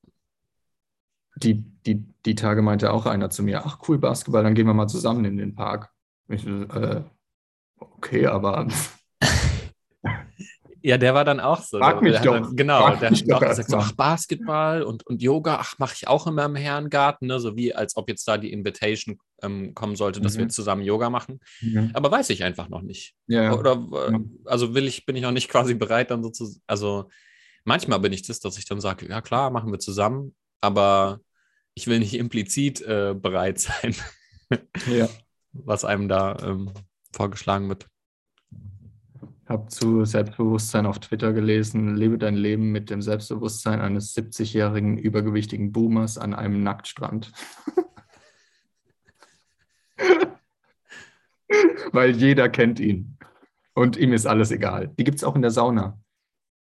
Die, die, die Tage meinte auch einer zu mir, ach cool, Basketball, dann gehen wir mal zusammen in den Park. Ich, äh, okay, aber ja, der war dann auch so. Frag mich doch. Dann, genau, Frag der hat auch gesagt, so, ach, Basketball und, und Yoga, ach, mache ich auch immer im Herrengarten, ne? so wie als ob jetzt da die Invitation ähm, kommen sollte, dass mhm. wir zusammen Yoga machen. Mhm. Aber weiß ich einfach noch nicht. Ja, Oder, äh, also will ich, bin ich noch nicht quasi bereit, dann sozusagen, also manchmal bin ich das, dass ich dann sage, ja klar, machen wir zusammen, aber ich will nicht implizit äh, bereit sein, ja. was einem da ähm, vorgeschlagen wird habe zu Selbstbewusstsein auf Twitter gelesen, lebe dein Leben mit dem Selbstbewusstsein eines 70-jährigen übergewichtigen Boomers an einem Nacktstrand. Weil jeder kennt ihn. Und ihm ist alles egal. Die gibt es auch in der Sauna.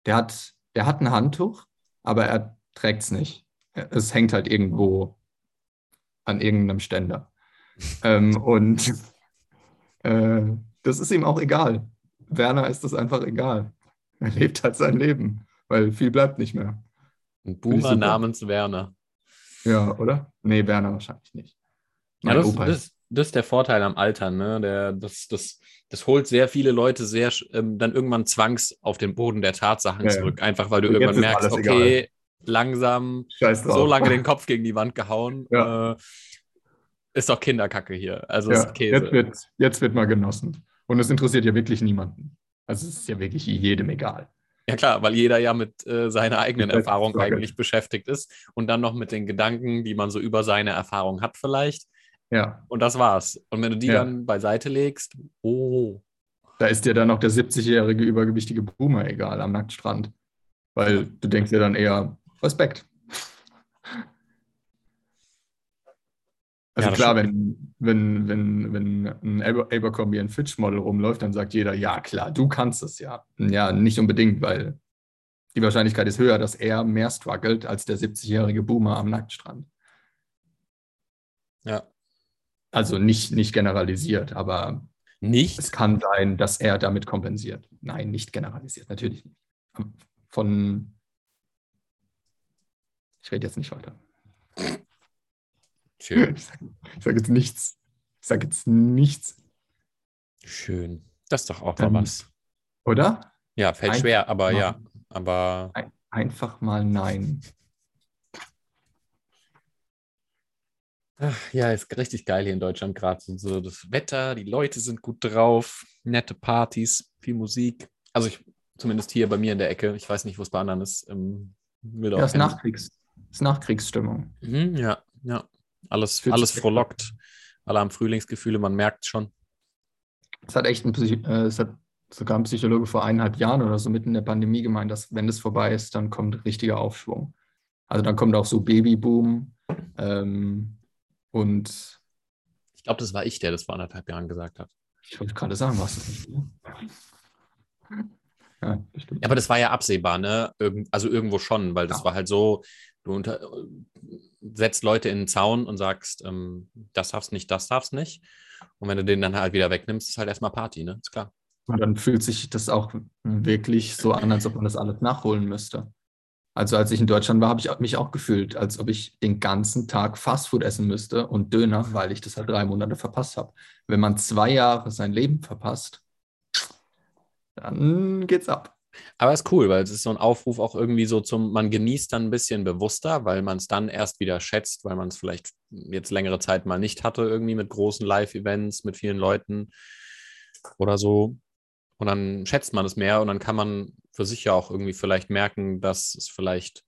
Der hat, der hat ein Handtuch, aber er trägt es nicht. Es hängt halt irgendwo an irgendeinem Ständer. ähm, und äh, das ist ihm auch egal. Werner ist das einfach egal. Er lebt halt sein Leben, weil viel bleibt nicht mehr. Ein Boomer namens Werner. Ja, oder? Nee, Werner wahrscheinlich nicht. Ja, das, das, das, ist der Vorteil am Alter, ne? Der, das, das, das holt sehr viele Leute sehr ähm, dann irgendwann zwangs auf den Boden der Tatsachen ja, zurück. Einfach weil du irgendwann merkst, okay, egal. langsam so lange den Kopf gegen die Wand gehauen. Ja. Äh, ist doch Kinderkacke hier. Also ja, Jetzt, wird, jetzt wird mal genossen. Und es interessiert ja wirklich niemanden. Also es ist ja wirklich jedem egal. Ja klar, weil jeder ja mit äh, seiner eigenen Erfahrung eigentlich beschäftigt ist und dann noch mit den Gedanken, die man so über seine Erfahrung hat vielleicht. Ja. Und das war's. Und wenn du die ja. dann beiseite legst, oh. Da ist dir dann noch der 70-jährige übergewichtige Boomer egal am Nacktstrand. Weil du denkst dir dann eher Respekt. Also ja, klar, wenn, wenn, wenn, wenn ein Abercrombie ein Fitch Model rumläuft, dann sagt jeder, ja klar, du kannst es ja. Ja, nicht unbedingt, weil die Wahrscheinlichkeit ist höher, dass er mehr struggelt als der 70-jährige Boomer am Nacktstrand. Ja. Also nicht, nicht generalisiert, aber nicht? es kann sein, dass er damit kompensiert. Nein, nicht generalisiert, natürlich nicht. Von ich rede jetzt nicht weiter. Schön. Ich sage sag jetzt nichts. Ich sage jetzt nichts. Schön. Das ist doch auch mal was. Oder? Ja, fällt einfach schwer, aber mal, ja. Aber. einfach mal nein. Ach, ja, ist richtig geil hier in Deutschland gerade. So das Wetter, die Leute sind gut drauf, nette Partys, viel Musik. Also ich, zumindest hier bei mir in der Ecke. Ich weiß nicht, wo es bei anderen ist. Ähm, ja, ist, Nachkriegs, ist Nachkriegsstimmung. Mhm, ja, ja. Alles, alles frohlockt. Alle haben Frühlingsgefühle, man merkt schon. Es hat echt ein, äh, es hat sogar ein Psychologe vor eineinhalb Jahren oder so mitten in der Pandemie gemeint, dass wenn das vorbei ist, dann kommt richtiger Aufschwung. Also dann kommt auch so Babyboom ähm, und ich glaube, das war ich, der das vor anderthalb Jahren gesagt hat. Ich wollte gerade sagen, was das nicht? Ja, aber das war ja absehbar, ne? Irgend, also irgendwo schon, weil das ja. war halt so, du unter, setzt Leute in den Zaun und sagst, ähm, das darfst nicht, das darfst nicht. Und wenn du den dann halt wieder wegnimmst, ist halt erstmal Party, ne? Ist klar. Und dann fühlt sich das auch wirklich so an, als ob man das alles nachholen müsste. Also als ich in Deutschland war, habe ich mich auch gefühlt, als ob ich den ganzen Tag Fastfood essen müsste und Döner, weil ich das halt drei Monate verpasst habe. Wenn man zwei Jahre sein Leben verpasst, dann geht's ab. Aber es ist cool, weil es ist so ein Aufruf auch irgendwie so zum, man genießt dann ein bisschen bewusster, weil man es dann erst wieder schätzt, weil man es vielleicht jetzt längere Zeit mal nicht hatte, irgendwie mit großen Live-Events, mit vielen Leuten oder so. Und dann schätzt man es mehr und dann kann man für sich ja auch irgendwie vielleicht merken, dass es vielleicht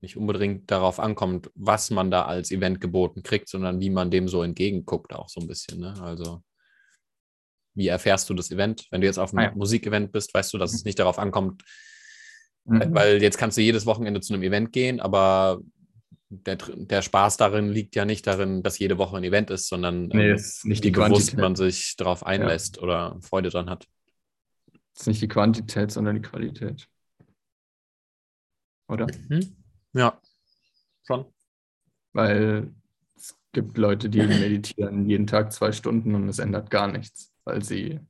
nicht unbedingt darauf ankommt, was man da als Event geboten kriegt, sondern wie man dem so entgegenguckt, auch so ein bisschen. Ne? Also, wie erfährst du das Event? Wenn du jetzt auf einem ah, ja. Musikevent bist, weißt du, dass es nicht darauf ankommt, mhm. weil jetzt kannst du jedes Wochenende zu einem Event gehen, aber der, der Spaß darin liegt ja nicht darin, dass jede Woche ein Event ist, sondern nee, ähm, ist nicht wie bewusst man sich darauf einlässt ja. oder Freude dran hat. Es ist nicht die Quantität, sondern die Qualität. Oder? Mhm. Ja, schon. Weil es gibt Leute, die meditieren jeden Tag zwei Stunden und es ändert gar nichts, weil sie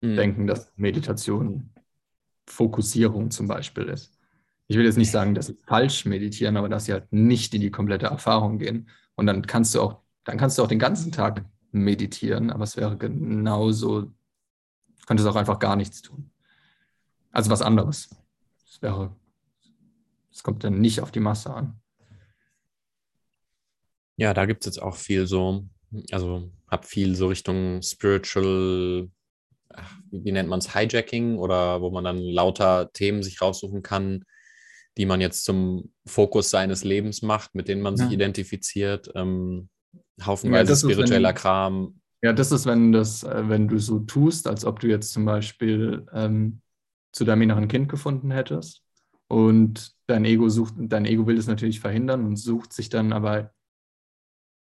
mhm. denken, dass Meditation Fokussierung zum Beispiel ist ich will jetzt nicht sagen, dass sie falsch meditieren, aber dass sie halt nicht in die komplette Erfahrung gehen. Und dann kannst du auch, dann kannst du auch den ganzen Tag meditieren, aber es wäre genauso, du könntest auch einfach gar nichts tun. Also was anderes. Es wäre, es kommt dann nicht auf die Masse an. Ja, da gibt es jetzt auch viel so, also habe viel so Richtung Spiritual, wie nennt man es, Hijacking oder wo man dann lauter Themen sich raussuchen kann, die man jetzt zum Fokus seines Lebens macht, mit denen man sich identifiziert. Ähm, haufenweise ja, spiritueller ist, wenn, Kram. Ja, das ist, wenn das, äh, wenn du so tust, als ob du jetzt zum Beispiel ähm, zu deinem inneren Kind gefunden hättest und dein Ego sucht, dein Ego will es natürlich verhindern und sucht sich dann aber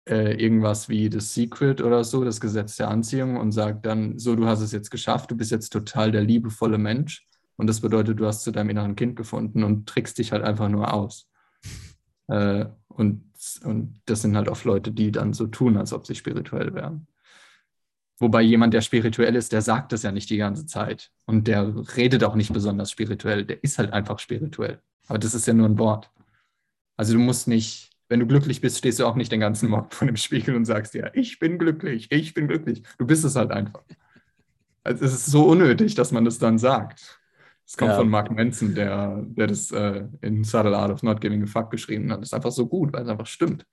äh, irgendwas wie das Secret oder so, das Gesetz der Anziehung und sagt dann, so, du hast es jetzt geschafft, du bist jetzt total der liebevolle Mensch und das bedeutet, du hast zu deinem inneren Kind gefunden und trickst dich halt einfach nur aus. Äh, und, und das sind halt oft Leute, die dann so tun, als ob sie spirituell wären. Wobei jemand, der spirituell ist, der sagt das ja nicht die ganze Zeit. Und der redet auch nicht besonders spirituell. Der ist halt einfach spirituell. Aber das ist ja nur ein Wort. Also du musst nicht, wenn du glücklich bist, stehst du auch nicht den ganzen Morgen vor dem Spiegel und sagst ja, ich bin glücklich, ich bin glücklich. Du bist es halt einfach. Also es ist so unnötig, dass man das dann sagt. Es kommt ja. von Mark Manson, der, der das äh, in Subtle Art of Not Giving a Fuck geschrieben hat. Das ist einfach so gut, weil es einfach stimmt.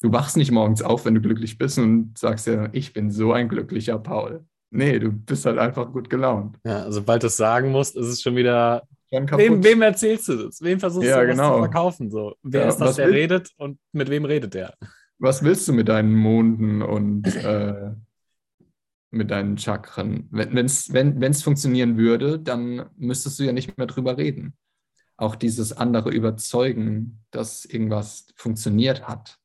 Du wachst nicht morgens auf, wenn du glücklich bist und sagst ja, ich bin so ein glücklicher Paul. Nee, du bist halt einfach gut gelaunt. Ja, sobald du es sagen musst, ist es schon wieder. Wem, wem, erzählst du das? Wem versuchst ja, du genau. zu verkaufen? So? Wer ja, ist das, der will, redet und mit wem redet der? Was willst du mit deinen Monden und äh, mit deinen Chakren. Wenn's, wenn es funktionieren würde, dann müsstest du ja nicht mehr drüber reden. Auch dieses andere Überzeugen, dass irgendwas funktioniert hat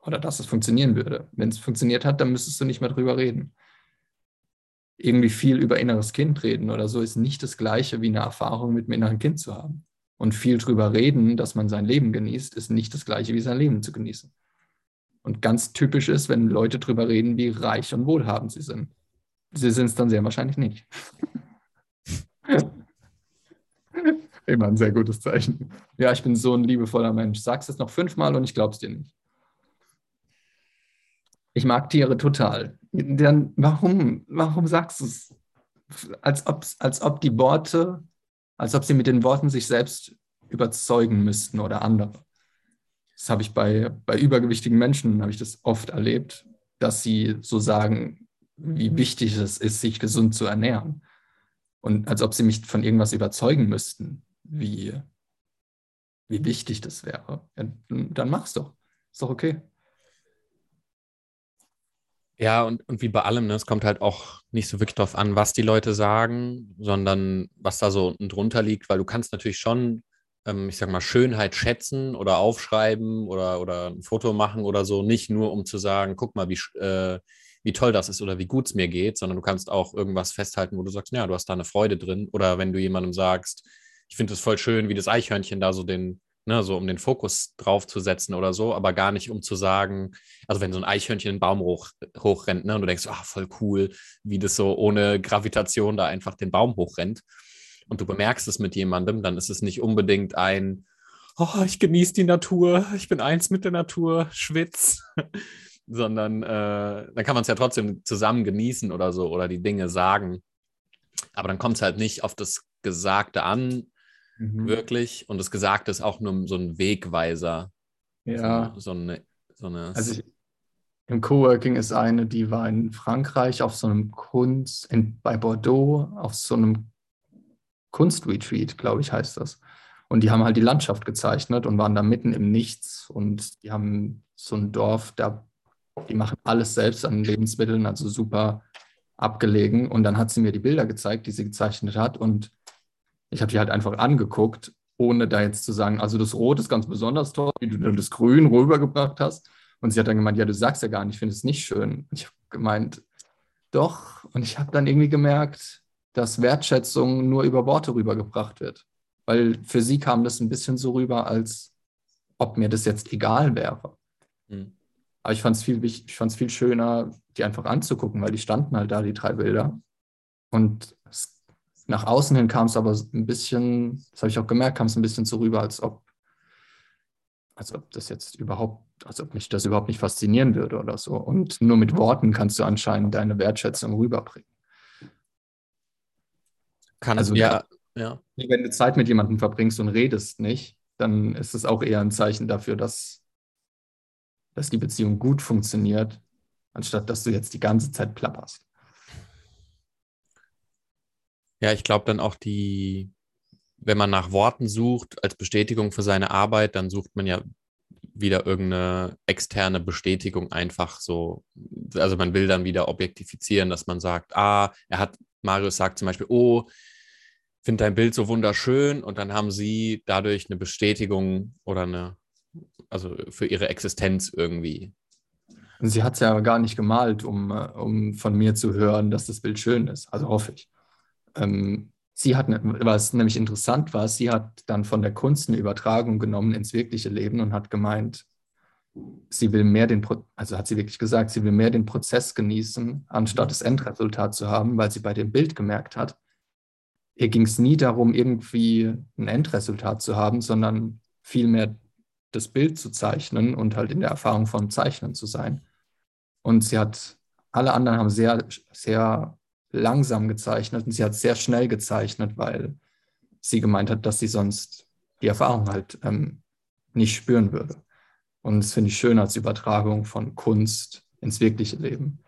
oder dass es funktionieren würde. Wenn es funktioniert hat, dann müsstest du nicht mehr drüber reden. Irgendwie viel über inneres Kind reden oder so ist nicht das Gleiche wie eine Erfahrung mit einem inneren Kind zu haben. Und viel drüber reden, dass man sein Leben genießt, ist nicht das Gleiche wie sein Leben zu genießen. Und ganz typisch ist, wenn Leute darüber reden, wie reich und wohlhabend sie sind. Sie sind es dann sehr wahrscheinlich nicht. Immer ein sehr gutes Zeichen. Ja, ich bin so ein liebevoller Mensch. Sag's es noch fünfmal und ich glaub's dir nicht. Ich mag Tiere total. Dann warum, warum sagst du es? Als ob, als ob die Worte, als ob sie mit den Worten sich selbst überzeugen müssten oder andere. Das habe ich bei, bei übergewichtigen Menschen, habe ich das oft erlebt, dass sie so sagen, wie wichtig es ist, sich gesund zu ernähren. Und als ob sie mich von irgendwas überzeugen müssten, wie, wie wichtig das wäre. Ja, dann mach's doch. Ist doch okay. Ja, und, und wie bei allem, ne, es kommt halt auch nicht so wirklich darauf an, was die Leute sagen, sondern was da so unten drunter liegt, weil du kannst natürlich schon ähm, ich sag mal, Schönheit schätzen oder aufschreiben oder, oder ein Foto machen oder so, nicht nur um zu sagen, guck mal, wie, äh, wie toll das ist oder wie gut es mir geht, sondern du kannst auch irgendwas festhalten, wo du sagst, ja, du hast da eine Freude drin. Oder wenn du jemandem sagst, ich finde es voll schön, wie das Eichhörnchen da so den, ne, so um den Fokus drauf zu setzen oder so, aber gar nicht um zu sagen, also wenn so ein Eichhörnchen einen Baum hoch, hochrennt, ne, und du denkst, ah, voll cool, wie das so ohne Gravitation da einfach den Baum hochrennt, und du bemerkst es mit jemandem, dann ist es nicht unbedingt ein, oh, ich genieße die Natur, ich bin eins mit der Natur, schwitz, sondern äh, dann kann man es ja trotzdem zusammen genießen oder so oder die Dinge sagen. Aber dann kommt es halt nicht auf das Gesagte an, mhm. wirklich. Und das Gesagte ist auch nur so ein Wegweiser. Ja. So, eine, so eine also ich, im Coworking ist eine, die war in Frankreich auf so einem Kunst, in, bei Bordeaux, auf so einem Kunstretreat, glaube ich, heißt das. Und die haben halt die Landschaft gezeichnet und waren da mitten im Nichts. Und die haben so ein Dorf, da, die machen alles selbst an Lebensmitteln, also super abgelegen. Und dann hat sie mir die Bilder gezeigt, die sie gezeichnet hat. Und ich habe die halt einfach angeguckt, ohne da jetzt zu sagen, also das Rot ist ganz besonders toll, wie du das Grün rübergebracht hast. Und sie hat dann gemeint, ja, du sagst ja gar nicht, ich finde es nicht schön. Und ich habe gemeint, doch. Und ich habe dann irgendwie gemerkt, dass Wertschätzung nur über Worte rübergebracht wird. Weil für sie kam das ein bisschen so rüber, als ob mir das jetzt egal wäre. Mhm. Aber ich fand es viel, viel schöner, die einfach anzugucken, weil die standen halt da, die drei Bilder. Und es, nach außen hin kam es aber ein bisschen, das habe ich auch gemerkt, kam es ein bisschen so rüber, als ob, als ob das jetzt überhaupt, als ob mich das überhaupt nicht faszinieren würde oder so. Und nur mit Worten kannst du anscheinend deine Wertschätzung rüberbringen. Kann also ja, ja. Wenn du Zeit mit jemandem verbringst und redest nicht, dann ist es auch eher ein Zeichen dafür, dass, dass die Beziehung gut funktioniert, anstatt dass du jetzt die ganze Zeit plapperst. Ja, ich glaube dann auch die, wenn man nach Worten sucht als Bestätigung für seine Arbeit, dann sucht man ja wieder irgendeine externe Bestätigung einfach so. Also man will dann wieder objektifizieren, dass man sagt, ah, er hat, Marius sagt zum Beispiel, oh, finde dein Bild so wunderschön und dann haben sie dadurch eine Bestätigung oder eine, also für ihre Existenz irgendwie. Sie hat es ja gar nicht gemalt, um, äh, um von mir zu hören, dass das Bild schön ist. Also hoffe ich. Ähm, sie hat, ne, was nämlich interessant war, sie hat dann von der Kunst eine Übertragung genommen ins wirkliche Leben und hat gemeint, sie will mehr den, Pro also hat sie wirklich gesagt, sie will mehr den Prozess genießen, anstatt das Endresultat zu haben, weil sie bei dem Bild gemerkt hat, ihr ging es nie darum, irgendwie ein Endresultat zu haben, sondern vielmehr das Bild zu zeichnen und halt in der Erfahrung von Zeichnen zu sein. Und sie hat, alle anderen haben sehr, sehr langsam gezeichnet und sie hat sehr schnell gezeichnet, weil sie gemeint hat, dass sie sonst die Erfahrung halt ähm, nicht spüren würde. Und das finde ich schön als Übertragung von Kunst ins wirkliche Leben.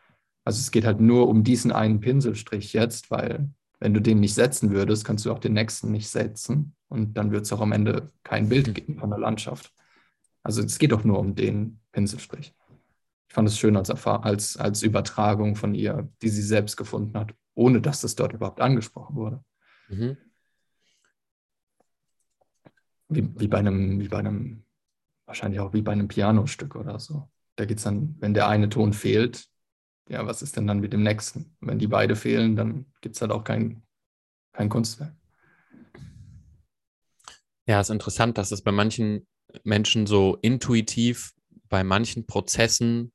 Also es geht halt nur um diesen einen Pinselstrich jetzt, weil wenn du den nicht setzen würdest, kannst du auch den nächsten nicht setzen und dann wird es auch am Ende kein Bild geben von der Landschaft. Also es geht doch nur um den Pinselstrich. Ich fand es schön als, als, als Übertragung von ihr, die sie selbst gefunden hat, ohne dass das dort überhaupt angesprochen wurde. Mhm. Wie, wie, bei einem, wie bei einem, wahrscheinlich auch wie bei einem Pianostück oder so. Da geht es dann, wenn der eine Ton fehlt, ja, was ist denn dann mit dem nächsten? Wenn die beide fehlen, dann gibt es halt auch kein, kein Kunstwerk. Ja, es ist interessant, dass es bei manchen Menschen so intuitiv bei manchen Prozessen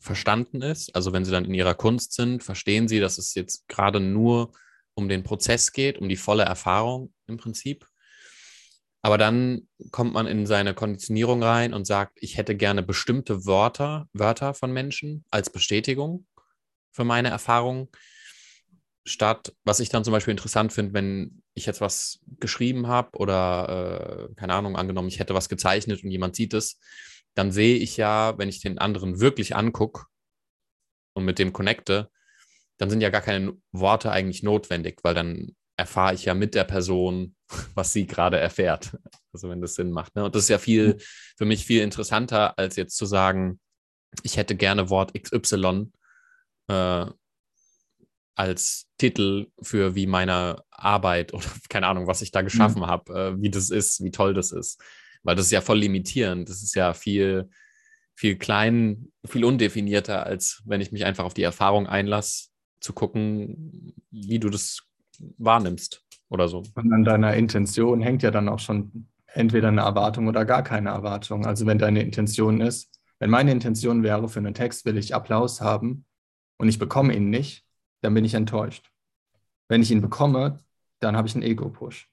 verstanden ist. Also wenn sie dann in ihrer Kunst sind, verstehen sie, dass es jetzt gerade nur um den Prozess geht, um die volle Erfahrung im Prinzip. Aber dann kommt man in seine Konditionierung rein und sagt, ich hätte gerne bestimmte Wörter, Wörter von Menschen als Bestätigung für meine Erfahrung. Statt, was ich dann zum Beispiel interessant finde, wenn ich jetzt was geschrieben habe oder, äh, keine Ahnung, angenommen, ich hätte was gezeichnet und jemand sieht es, dann sehe ich ja, wenn ich den anderen wirklich angucke und mit dem connecte, dann sind ja gar keine Worte eigentlich notwendig, weil dann erfahre ich ja mit der Person, was sie gerade erfährt. Also wenn das Sinn macht. Ne? Und das ist ja viel, für mich viel interessanter, als jetzt zu sagen, ich hätte gerne Wort XY äh, als Titel für wie meine Arbeit oder keine Ahnung, was ich da geschaffen mhm. habe, äh, wie das ist, wie toll das ist. Weil das ist ja voll limitierend. Das ist ja viel, viel klein, viel undefinierter, als wenn ich mich einfach auf die Erfahrung einlasse, zu gucken, wie du das wahrnimmst oder so. Und an deiner Intention hängt ja dann auch schon entweder eine Erwartung oder gar keine Erwartung. Also wenn deine Intention ist, wenn meine Intention wäre, für einen Text will ich Applaus haben, und ich bekomme ihn nicht, dann bin ich enttäuscht. Wenn ich ihn bekomme, dann habe ich einen Ego-Push.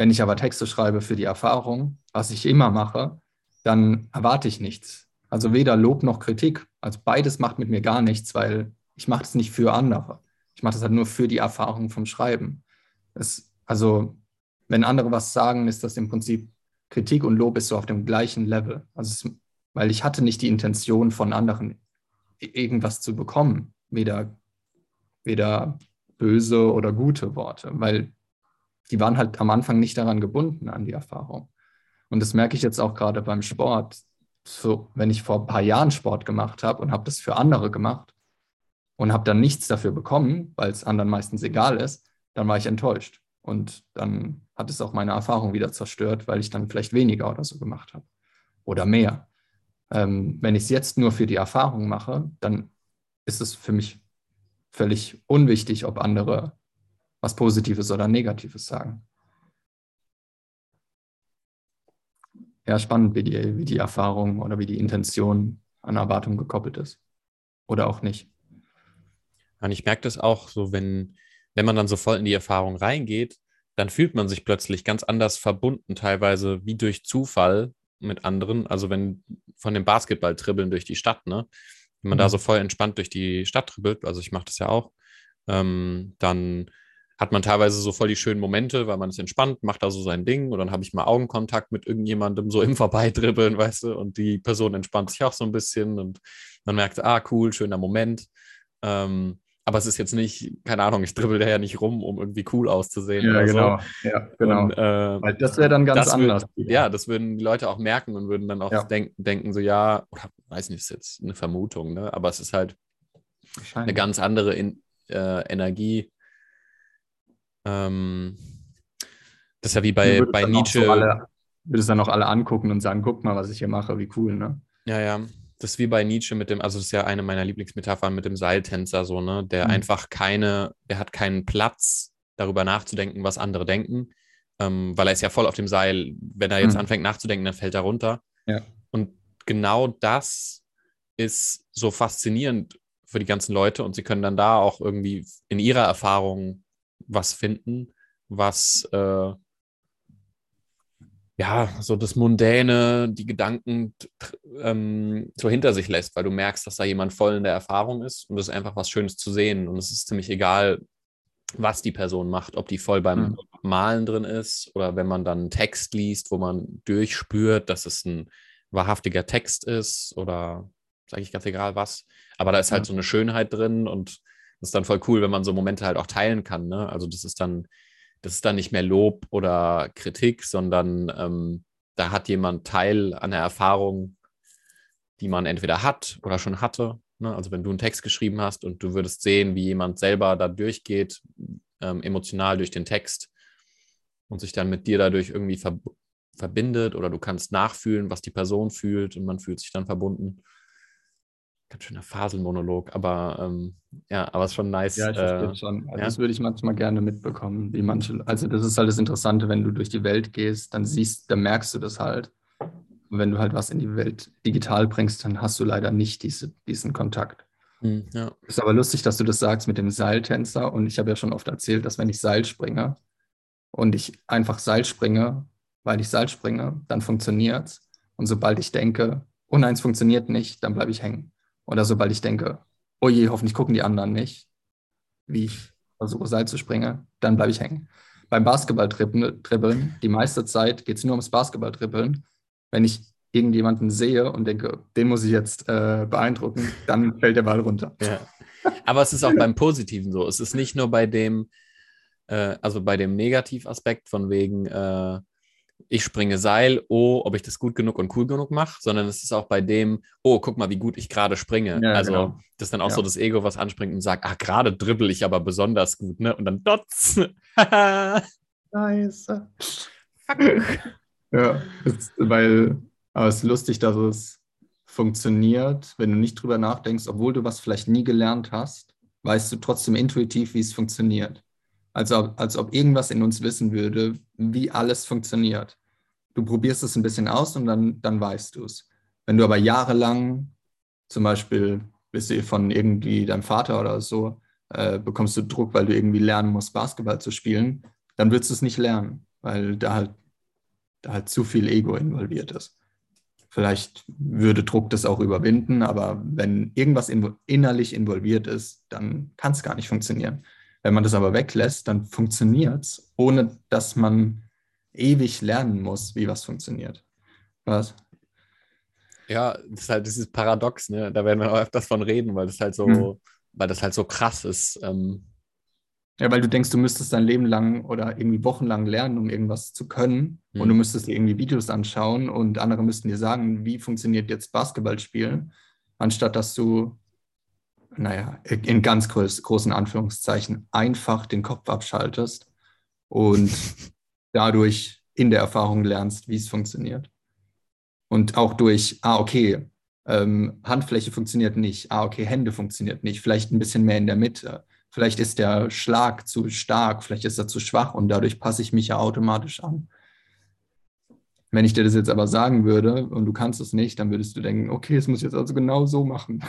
Wenn ich aber Texte schreibe für die Erfahrung, was ich immer mache, dann erwarte ich nichts. Also weder Lob noch Kritik. Also beides macht mit mir gar nichts, weil ich mache es nicht für andere. Ich mache das halt nur für die Erfahrung vom Schreiben. Es, also wenn andere was sagen, ist das im Prinzip Kritik und Lob ist so auf dem gleichen Level. Also es, weil ich hatte nicht die Intention von anderen irgendwas zu bekommen weder, weder böse oder gute Worte, weil die waren halt am Anfang nicht daran gebunden an die Erfahrung. Und das merke ich jetzt auch gerade beim Sport. So, wenn ich vor ein paar Jahren Sport gemacht habe und habe das für andere gemacht und habe dann nichts dafür bekommen, weil es anderen meistens egal ist, dann war ich enttäuscht. Und dann hat es auch meine Erfahrung wieder zerstört, weil ich dann vielleicht weniger oder so gemacht habe. Oder mehr. Ähm, wenn ich es jetzt nur für die Erfahrung mache, dann ist es für mich völlig unwichtig, ob andere was Positives oder Negatives sagen. Ja, spannend, wie die, wie die Erfahrung oder wie die Intention an Erwartung gekoppelt ist. Oder auch nicht. Und ich merke das auch so, wenn, wenn man dann so voll in die Erfahrung reingeht, dann fühlt man sich plötzlich ganz anders verbunden, teilweise wie durch Zufall mit anderen. Also wenn von dem Basketball dribbeln durch die Stadt, ne? Wenn man mhm. da so voll entspannt durch die Stadt dribbelt, also ich mache das ja auch, ähm, dann hat man teilweise so voll die schönen Momente, weil man ist entspannt, macht da so sein Ding und dann habe ich mal Augenkontakt mit irgendjemandem so im Vorbeidribbeln, weißt du, und die Person entspannt sich auch so ein bisschen und man merkt, ah, cool, schöner Moment. Ähm, aber es ist jetzt nicht, keine Ahnung, ich dribbel da ja nicht rum, um irgendwie cool auszusehen. Ja, genau. So. Ja, genau. Und, äh, Weil das wäre dann ganz anders. Würd, ja, das würden die Leute auch merken und würden dann auch ja. denk, denken, so ja, oder weiß nicht, ist jetzt eine Vermutung, ne? aber es ist halt eine ganz andere in, äh, Energie. Ähm, das ist ja wie bei, bei Nietzsche. So alle, würde es dann auch alle angucken und sagen, guck mal, was ich hier mache, wie cool, ne? Ja, ja das ist wie bei Nietzsche mit dem, also das ist ja eine meiner Lieblingsmetaphern mit dem Seiltänzer, so, ne? Der mhm. einfach keine, der hat keinen Platz, darüber nachzudenken, was andere denken, ähm, weil er ist ja voll auf dem Seil. Wenn er jetzt mhm. anfängt nachzudenken, dann fällt er runter. Ja. Und genau das ist so faszinierend für die ganzen Leute und sie können dann da auch irgendwie in ihrer Erfahrung was finden, was äh, ja, so das Mundäne, die Gedanken ähm, so hinter sich lässt, weil du merkst, dass da jemand voll in der Erfahrung ist und es ist einfach was Schönes zu sehen. Und es ist ziemlich egal, was die Person macht, ob die voll beim mhm. Malen drin ist oder wenn man dann einen Text liest, wo man durchspürt, dass es ein wahrhaftiger Text ist oder sage ich ganz egal was. Aber da ist halt mhm. so eine Schönheit drin und das ist dann voll cool, wenn man so Momente halt auch teilen kann. Ne? Also das ist dann das ist dann nicht mehr Lob oder Kritik, sondern ähm, da hat jemand Teil an der Erfahrung, die man entweder hat oder schon hatte. Ne? Also wenn du einen Text geschrieben hast und du würdest sehen, wie jemand selber da durchgeht, ähm, emotional durch den Text und sich dann mit dir dadurch irgendwie ver verbindet oder du kannst nachfühlen, was die Person fühlt und man fühlt sich dann verbunden ganz schöner Faselmonolog, aber ähm, ja, aber es ist schon nice. Ja, ich verstehe äh, schon. Also ja? Das würde ich manchmal gerne mitbekommen, wie manche, also das ist halt das Interessante, wenn du durch die Welt gehst, dann siehst, dann merkst du das halt. Und wenn du halt was in die Welt digital bringst, dann hast du leider nicht diese, diesen Kontakt. Hm, ja. Ist aber lustig, dass du das sagst mit dem Seiltänzer. Und ich habe ja schon oft erzählt, dass wenn ich Seil springe und ich einfach Seil springe, weil ich Seil springe, dann funktioniert es. Und sobald ich denke, oh nein, es funktioniert nicht, dann bleibe ich hängen. Oder sobald ich denke, oh je, hoffentlich gucken die anderen nicht, wie ich versuche Seil zu springen, dann bleibe ich hängen. Beim Basketball-Dribbeln, die meiste Zeit geht es nur ums Basketball-Dribbeln. Wenn ich irgendjemanden sehe und denke, den muss ich jetzt äh, beeindrucken, dann fällt der Ball runter. Ja. Aber es ist auch beim Positiven so. Es ist nicht nur bei dem, äh, also bei dem Negativaspekt von wegen, äh, ich springe Seil, oh, ob ich das gut genug und cool genug mache, sondern es ist auch bei dem, oh, guck mal, wie gut ich gerade springe. Ja, also genau. das ist dann auch ja. so das Ego, was anspringt und sagt, ah, gerade dribbel ich aber besonders gut, ne? Und dann dots. nice. ja, ist, weil, aber es ist lustig, dass es funktioniert, wenn du nicht drüber nachdenkst, obwohl du was vielleicht nie gelernt hast, weißt du trotzdem intuitiv, wie es funktioniert. Also als ob irgendwas in uns wissen würde, wie alles funktioniert. Du probierst es ein bisschen aus und dann, dann weißt du es. Wenn du aber jahrelang, zum Beispiel bist du von irgendwie deinem Vater oder so, äh, bekommst du Druck, weil du irgendwie lernen musst, Basketball zu spielen, dann würdest du es nicht lernen, weil da halt, da halt zu viel Ego involviert ist. Vielleicht würde Druck das auch überwinden, aber wenn irgendwas innerlich involviert ist, dann kann es gar nicht funktionieren. Wenn man das aber weglässt, dann funktioniert es, ohne dass man ewig lernen muss, wie was funktioniert. Was? Ja, das ist halt dieses Paradox, ne? Da werden wir auch öfters von reden, weil das halt so, hm. weil das halt so krass ist. Ähm, Ja, weil du denkst, du müsstest dein Leben lang oder irgendwie wochenlang lernen, um irgendwas zu können. Mhm. Und du müsstest dir irgendwie Videos anschauen und andere müssten dir sagen, wie funktioniert jetzt Basketballspielen, anstatt dass du, naja, in ganz groß, großen Anführungszeichen einfach den Kopf abschaltest und dadurch in der Erfahrung lernst, wie es funktioniert. Und auch durch, ah, okay, ähm, Handfläche funktioniert nicht, ah, okay, Hände funktioniert nicht, vielleicht ein bisschen mehr in der Mitte Vielleicht ist der Schlag zu stark, vielleicht ist er zu schwach und dadurch passe ich mich ja automatisch an. Wenn ich dir das jetzt aber sagen würde und du kannst es nicht, dann würdest du denken, okay, es muss ich jetzt also genau so machen.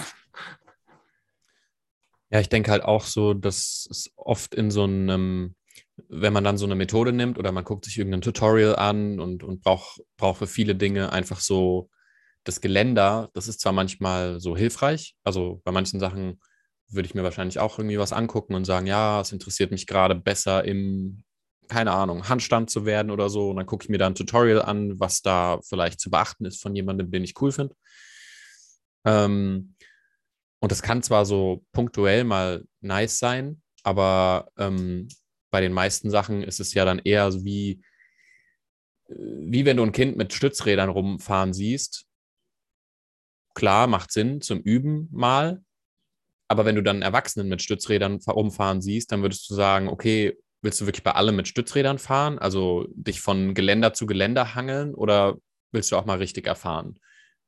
Ja, ich denke halt auch so, dass es oft in so einem, wenn man dann so eine Methode nimmt oder man guckt sich irgendein Tutorial an und, und braucht, braucht für viele Dinge einfach so das Geländer, das ist zwar manchmal so hilfreich, also bei manchen Sachen würde ich mir wahrscheinlich auch irgendwie was angucken und sagen, ja, es interessiert mich gerade besser im, keine Ahnung, Handstand zu werden oder so. Und dann gucke ich mir da ein Tutorial an, was da vielleicht zu beachten ist von jemandem, den ich cool finde. Ähm, und das kann zwar so punktuell mal nice sein, aber ähm, bei den meisten Sachen ist es ja dann eher so wie, wie wenn du ein Kind mit Stützrädern rumfahren siehst. Klar, macht Sinn zum Üben mal, aber wenn du dann Erwachsenen mit Stützrädern rumfahren siehst, dann würdest du sagen, okay, willst du wirklich bei allem mit Stützrädern fahren? Also dich von Geländer zu Geländer hangeln oder willst du auch mal richtig erfahren?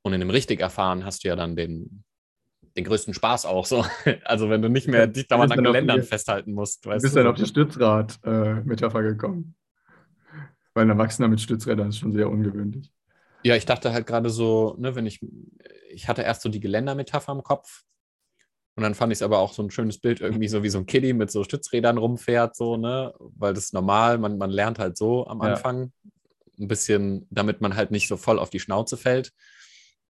Und in dem richtig erfahren hast du ja dann den, den größten Spaß auch so. Also wenn du nicht mehr dich dauernd an Geländern die, festhalten musst. Weißt du bist du dann auf die Stützrad-Metapher äh, gekommen. Weil ein Erwachsener mit Stützrädern ist schon sehr ungewöhnlich. Ja, ich dachte halt gerade so, ne, wenn ich, ich hatte erst so die Geländermetapher im Kopf, und dann fand ich es aber auch so ein schönes Bild, irgendwie so wie so ein Kiddie mit so Stützrädern rumfährt, so, ne? Weil das ist normal, man, man lernt halt so am Anfang. Ja. Ein bisschen, damit man halt nicht so voll auf die Schnauze fällt.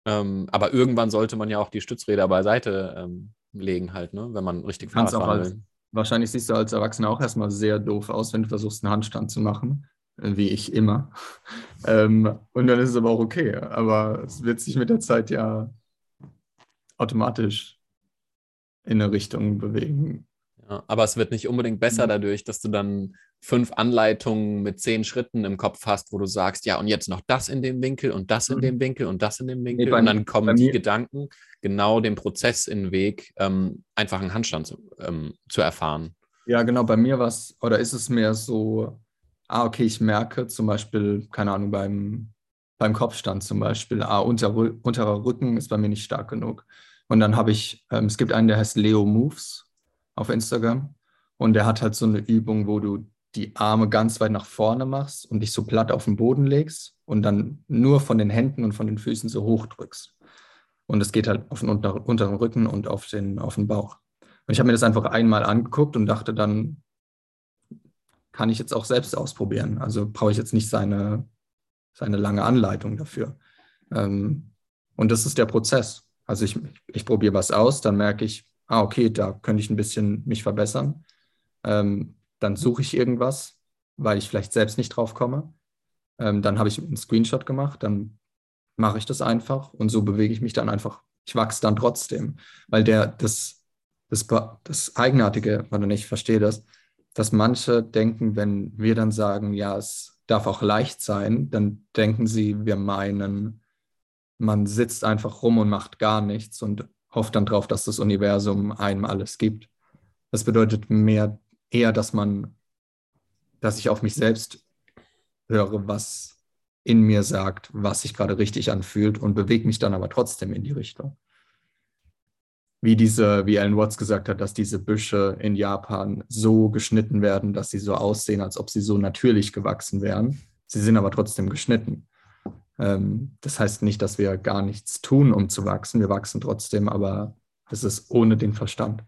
Ähm, aber irgendwann sollte man ja auch die Stützräder beiseite ähm, legen, halt, ne? Wenn man richtig Fahrrad fahren als, will. Wahrscheinlich siehst du als Erwachsener auch erstmal sehr doof aus, wenn du versuchst, einen Handstand zu machen. Wie ich immer. ähm, und dann ist es aber auch okay. Aber es wird sich mit der Zeit ja automatisch in eine Richtung bewegen. Ja, aber es wird nicht unbedingt besser mhm. dadurch, dass du dann fünf Anleitungen mit zehn Schritten im Kopf hast, wo du sagst, ja, und jetzt noch das in dem Winkel und das in mhm. dem Winkel und das in dem Winkel. Nee, und dann kommen die Gedanken genau dem Prozess in den Weg, ähm, einfach einen Handstand zu, ähm, zu erfahren. Ja, genau, bei mir war es, oder ist es mehr so, ah, okay, ich merke zum Beispiel, keine Ahnung, beim, beim Kopfstand zum Beispiel, ah, unter, unterer Rücken ist bei mir nicht stark genug. Und dann habe ich, ähm, es gibt einen, der heißt Leo Moves auf Instagram. Und der hat halt so eine Übung, wo du die Arme ganz weit nach vorne machst und dich so platt auf den Boden legst und dann nur von den Händen und von den Füßen so hoch drückst. Und es geht halt auf den unter, unteren Rücken und auf den, auf den Bauch. Und ich habe mir das einfach einmal angeguckt und dachte dann, kann ich jetzt auch selbst ausprobieren. Also brauche ich jetzt nicht seine, seine lange Anleitung dafür. Ähm, und das ist der Prozess. Also ich, ich probiere was aus, dann merke ich, ah, okay, da könnte ich ein bisschen mich verbessern. Ähm, dann suche ich irgendwas, weil ich vielleicht selbst nicht drauf komme. Ähm, dann habe ich einen Screenshot gemacht, dann mache ich das einfach und so bewege ich mich dann einfach. Ich wachse dann trotzdem, weil der, das, das, das Eigenartige, oder nicht, ich verstehe das, dass manche denken, wenn wir dann sagen, ja, es darf auch leicht sein, dann denken sie, wir meinen, man sitzt einfach rum und macht gar nichts und hofft dann drauf, dass das Universum einem alles gibt. Das bedeutet mehr eher, dass man, dass ich auf mich selbst höre, was in mir sagt, was sich gerade richtig anfühlt und bewege mich dann aber trotzdem in die Richtung. Wie diese, wie Alan Watts gesagt hat, dass diese Büsche in Japan so geschnitten werden, dass sie so aussehen, als ob sie so natürlich gewachsen wären. Sie sind aber trotzdem geschnitten. Ähm, das heißt nicht, dass wir gar nichts tun, um zu wachsen. Wir wachsen trotzdem, aber es ist ohne den Verstand.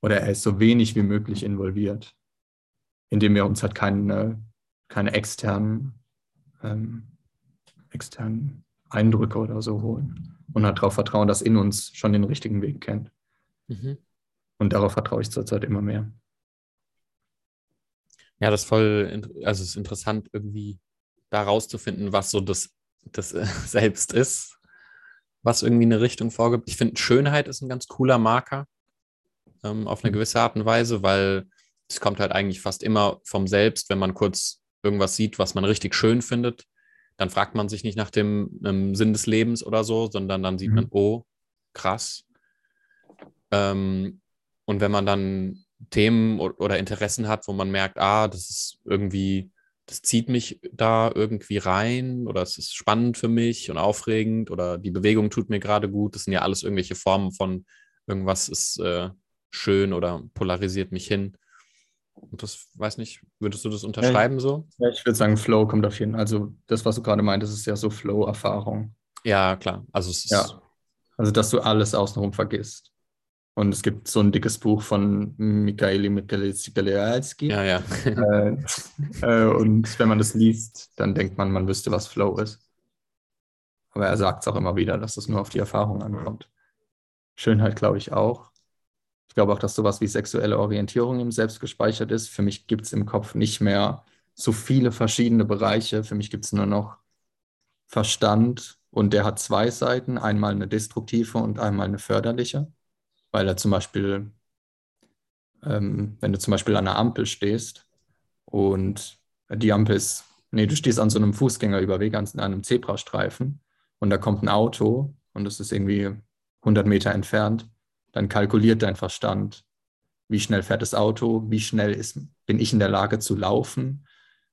Oder er ist so wenig wie möglich involviert, indem wir uns halt keine, keine externen, ähm, externen Eindrücke oder so holen und halt darauf vertrauen, dass in uns schon den richtigen Weg kennt. Mhm. Und darauf vertraue ich zurzeit immer mehr. Ja, das ist voll, also es ist interessant irgendwie da rauszufinden, was so das, das äh, Selbst ist, was irgendwie eine Richtung vorgibt. Ich finde, Schönheit ist ein ganz cooler Marker ähm, auf eine gewisse Art und Weise, weil es kommt halt eigentlich fast immer vom Selbst, wenn man kurz irgendwas sieht, was man richtig schön findet, dann fragt man sich nicht nach dem ähm, Sinn des Lebens oder so, sondern dann sieht mhm. man, oh, krass. Ähm, und wenn man dann Themen oder Interessen hat, wo man merkt, ah, das ist irgendwie, das zieht mich da irgendwie rein oder es ist spannend für mich und aufregend oder die Bewegung tut mir gerade gut, das sind ja alles irgendwelche Formen von irgendwas ist äh, schön oder polarisiert mich hin. Und das weiß nicht, würdest du das unterschreiben ja, so? Ja, ich würde sagen, Flow kommt auf jeden Fall. Also das, was du gerade meintest, ist ja so Flow-Erfahrung. Ja, klar. Also es ist. Ja. Also, dass du alles außenrum vergisst. Und es gibt so ein dickes Buch von Mikhaili Mikhailicki. Ja, ja. äh, äh, und wenn man das liest, dann denkt man, man wüsste, was Flow ist. Aber er sagt es auch immer wieder, dass es nur auf die Erfahrung ankommt. Schönheit, glaube ich, auch. Ich glaube auch, dass sowas wie sexuelle Orientierung im Selbst gespeichert ist. Für mich gibt es im Kopf nicht mehr so viele verschiedene Bereiche. Für mich gibt es nur noch Verstand und der hat zwei Seiten, einmal eine destruktive und einmal eine förderliche, weil er zum Beispiel, ähm, wenn du zum Beispiel an einer Ampel stehst und die Ampel ist, nee, du stehst an so einem Fußgängerüberweg, an einem Zebrastreifen und da kommt ein Auto und es ist irgendwie 100 Meter entfernt dann kalkuliert dein Verstand, wie schnell fährt das Auto, wie schnell ist, bin ich in der Lage zu laufen,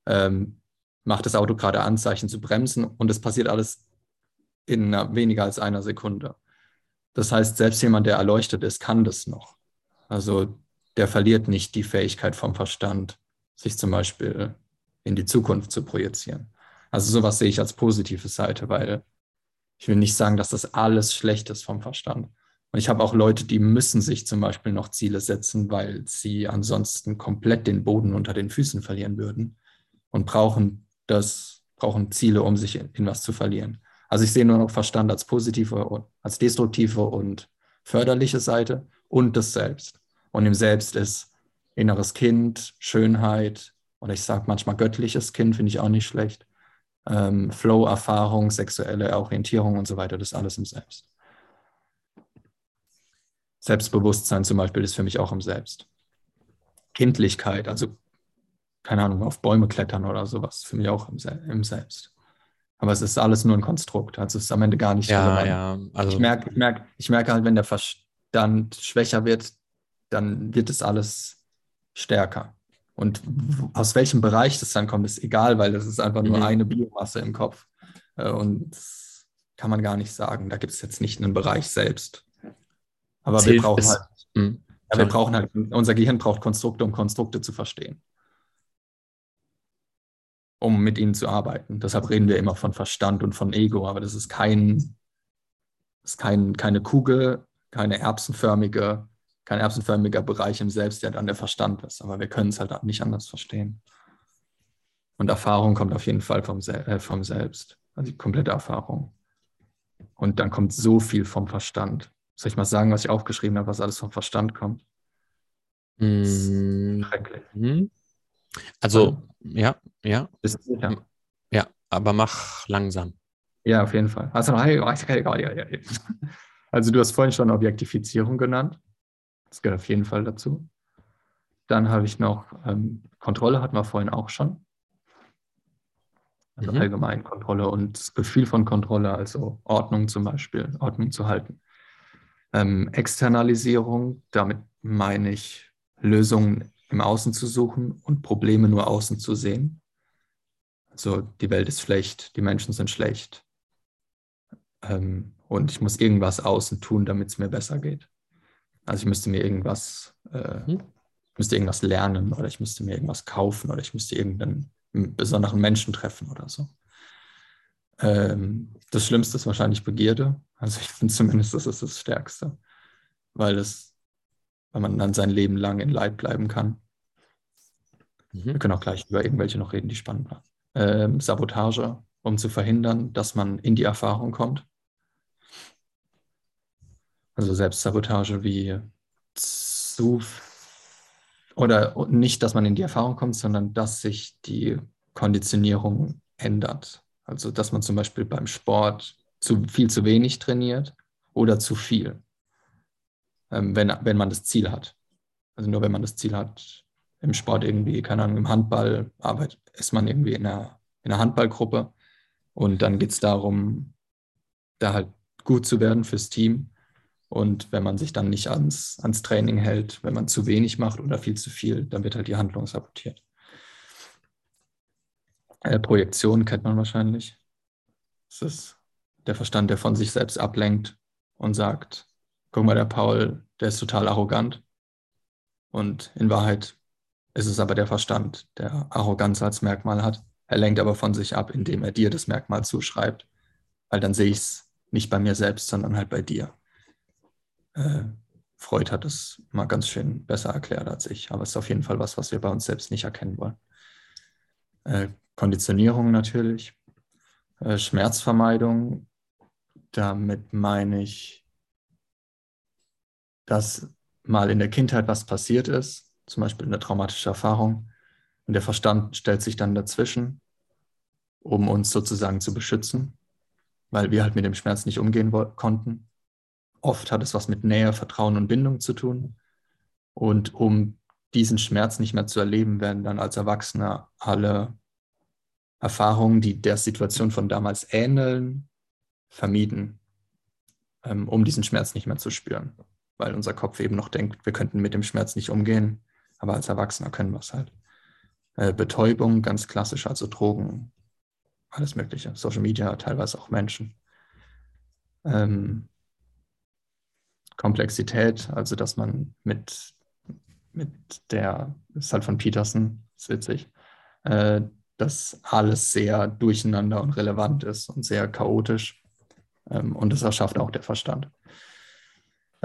ähm, macht das Auto gerade Anzeichen zu bremsen und es passiert alles in weniger als einer Sekunde. Das heißt, selbst jemand, der erleuchtet ist, kann das noch. Also der verliert nicht die Fähigkeit vom Verstand, sich zum Beispiel in die Zukunft zu projizieren. Also sowas sehe ich als positive Seite, weil ich will nicht sagen, dass das alles schlecht ist vom Verstand. Und ich habe auch Leute, die müssen sich zum Beispiel noch Ziele setzen, weil sie ansonsten komplett den Boden unter den Füßen verlieren würden und brauchen das, brauchen Ziele, um sich in, was zu verlieren. Also ich sehe nur noch Verstand als positive, als destruktive und förderliche Seite und das Selbst. Und im Selbst ist inneres Kind, Schönheit oder ich sage manchmal göttliches Kind, finde ich auch nicht schlecht. Ähm, Flow-Erfahrung, sexuelle Orientierung und so weiter, das alles im Selbst. Selbstbewusstsein zum Beispiel ist für mich auch im Selbst. Kindlichkeit, also keine Ahnung, auf Bäume klettern oder sowas, für mich auch im, im Selbst. Aber es ist alles nur ein Konstrukt, also es ist am Ende gar nicht ja, relevant. Ja, also ich, merke, ich, merke, ich merke halt, wenn der Verstand schwächer wird, dann wird es alles stärker. Und aus welchem Bereich das dann kommt, ist egal, weil das ist einfach nur mhm. eine Biomasse im Kopf. Äh, und kann man gar nicht sagen. Da gibt es jetzt nicht einen Bereich selbst. Aber wir brauchen ist, halt, mh, ja, wir brauchen halt, unser Gehirn braucht Konstrukte, um Konstrukte zu verstehen. Um mit ihnen zu arbeiten. Deshalb reden wir immer von Verstand und von Ego, aber das ist kein, ist kein, keine Kugel, keine erbsenförmige, kein erbsenförmiger Bereich im Selbst, der dann der Verstand ist. Aber wir können es halt nicht anders verstehen. Und Erfahrung kommt auf jeden Fall vom, äh, vom Selbst, also die komplette Erfahrung. Und dann kommt so viel vom Verstand. Soll ich mal sagen, was ich aufgeschrieben habe, was alles vom Verstand kommt? Mm. Schrecklich. Mhm. Also, ja, ja. Ist sicher? Ja, aber mach langsam. Ja, auf jeden Fall. Also, also du hast vorhin schon Objektifizierung genannt. Das gehört auf jeden Fall dazu. Dann habe ich noch ähm, Kontrolle, hatten wir vorhin auch schon. Also mhm. allgemein Kontrolle und das Gefühl von Kontrolle, also Ordnung zum Beispiel, Ordnung zu halten. Ähm, Externalisierung, damit meine ich Lösungen im Außen zu suchen und Probleme nur außen zu sehen. Also die Welt ist schlecht, die Menschen sind schlecht ähm, und ich muss irgendwas außen tun, damit es mir besser geht. Also ich müsste mir irgendwas, äh, mhm. müsste irgendwas lernen oder ich müsste mir irgendwas kaufen oder ich müsste irgendeinen besonderen Menschen treffen oder so. Ähm, das Schlimmste ist wahrscheinlich Begierde. Also ich finde zumindest, das ist das Stärkste, weil es, weil man dann sein Leben lang in Leid bleiben kann. Mhm. Wir können auch gleich über irgendwelche noch reden, die spannend waren. Ähm, Sabotage, um zu verhindern, dass man in die Erfahrung kommt. Also Selbstsabotage wie zu oder nicht, dass man in die Erfahrung kommt, sondern dass sich die Konditionierung ändert. Also, dass man zum Beispiel beim Sport zu viel zu wenig trainiert oder zu viel, wenn, wenn man das Ziel hat. Also nur wenn man das Ziel hat, im Sport irgendwie, keine Ahnung, im Handball arbeitet, ist man irgendwie in einer, in einer Handballgruppe und dann geht es darum, da halt gut zu werden fürs Team. Und wenn man sich dann nicht ans, ans Training hält, wenn man zu wenig macht oder viel zu viel, dann wird halt die Handlung sabotiert. Äh, Projektion kennt man wahrscheinlich. Das ist der Verstand, der von sich selbst ablenkt und sagt, guck mal, der Paul, der ist total arrogant. Und in Wahrheit ist es aber der Verstand, der Arroganz als Merkmal hat. Er lenkt aber von sich ab, indem er dir das Merkmal zuschreibt. Weil dann sehe ich es nicht bei mir selbst, sondern halt bei dir. Äh, Freud hat es mal ganz schön besser erklärt als ich, aber es ist auf jeden Fall was, was wir bei uns selbst nicht erkennen wollen. Äh, Konditionierung natürlich, äh, Schmerzvermeidung, damit meine ich, dass mal in der Kindheit was passiert ist, zum Beispiel eine traumatische Erfahrung, und der Verstand stellt sich dann dazwischen, um uns sozusagen zu beschützen, weil wir halt mit dem Schmerz nicht umgehen konnten. Oft hat es was mit Nähe, Vertrauen und Bindung zu tun. Und um diesen Schmerz nicht mehr zu erleben, werden dann als Erwachsene alle Erfahrungen, die der Situation von damals ähneln, vermieden, ähm, um diesen Schmerz nicht mehr zu spüren. Weil unser Kopf eben noch denkt, wir könnten mit dem Schmerz nicht umgehen, aber als Erwachsener können wir es halt. Äh, Betäubung, ganz klassisch, also Drogen, alles Mögliche, Social Media, teilweise auch Menschen. Ähm, Komplexität, also dass man mit, mit der, ist halt von Peterson, ist witzig, äh, dass alles sehr durcheinander und relevant ist und sehr chaotisch. Ähm, und das erschafft auch der Verstand.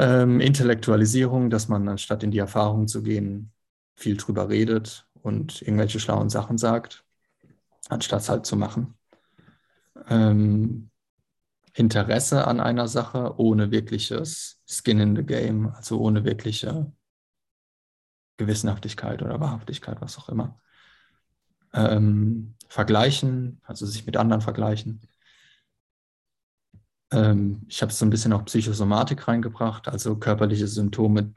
Ähm, Intellektualisierung, dass man anstatt in die Erfahrung zu gehen, viel drüber redet und irgendwelche schlauen Sachen sagt, anstatt es halt zu machen. Ähm, Interesse an einer Sache ohne wirkliches Skin in the Game, also ohne wirkliche Gewissenhaftigkeit oder Wahrhaftigkeit, was auch immer. Ähm, vergleichen, also sich mit anderen vergleichen. Ähm, ich habe so ein bisschen auch Psychosomatik reingebracht, also körperliche Symptome.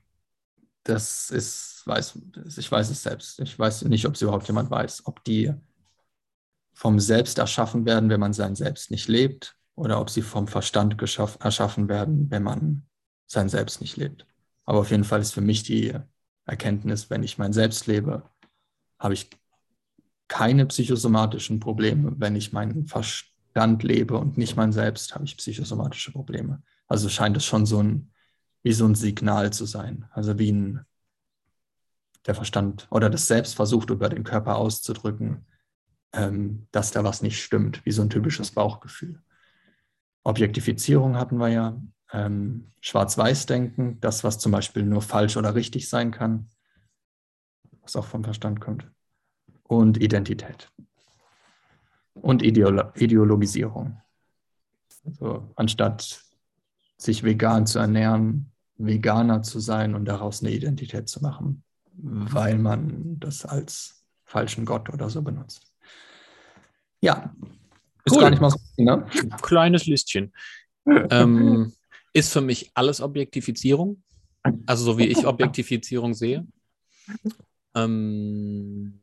Das ist, weiß, ich weiß es selbst. Ich weiß nicht, ob es überhaupt jemand weiß, ob die vom Selbst erschaffen werden, wenn man sein Selbst nicht lebt, oder ob sie vom Verstand erschaffen werden, wenn man sein Selbst nicht lebt. Aber auf jeden Fall ist für mich die Erkenntnis, wenn ich mein Selbst lebe, habe ich keine psychosomatischen Probleme. Wenn ich meinen Verstand lebe und nicht mein Selbst, habe ich psychosomatische Probleme. Also scheint es schon so ein, wie so ein Signal zu sein. Also wie ein, der Verstand oder das Selbst versucht über den Körper auszudrücken, ähm, dass da was nicht stimmt, wie so ein typisches Bauchgefühl. Objektifizierung hatten wir ja, ähm, Schwarz-Weiß-Denken, das, was zum Beispiel nur falsch oder richtig sein kann, was auch vom Verstand kommt, und Identität und Ideolo Ideologisierung. Also anstatt sich vegan zu ernähren, Veganer zu sein und daraus eine Identität zu machen, weil man das als falschen Gott oder so benutzt. Ja, ist cool. gar nicht mal so, ne? Kleines Listchen. ähm, ist für mich alles Objektifizierung. Also so wie ich Objektifizierung sehe. Ähm,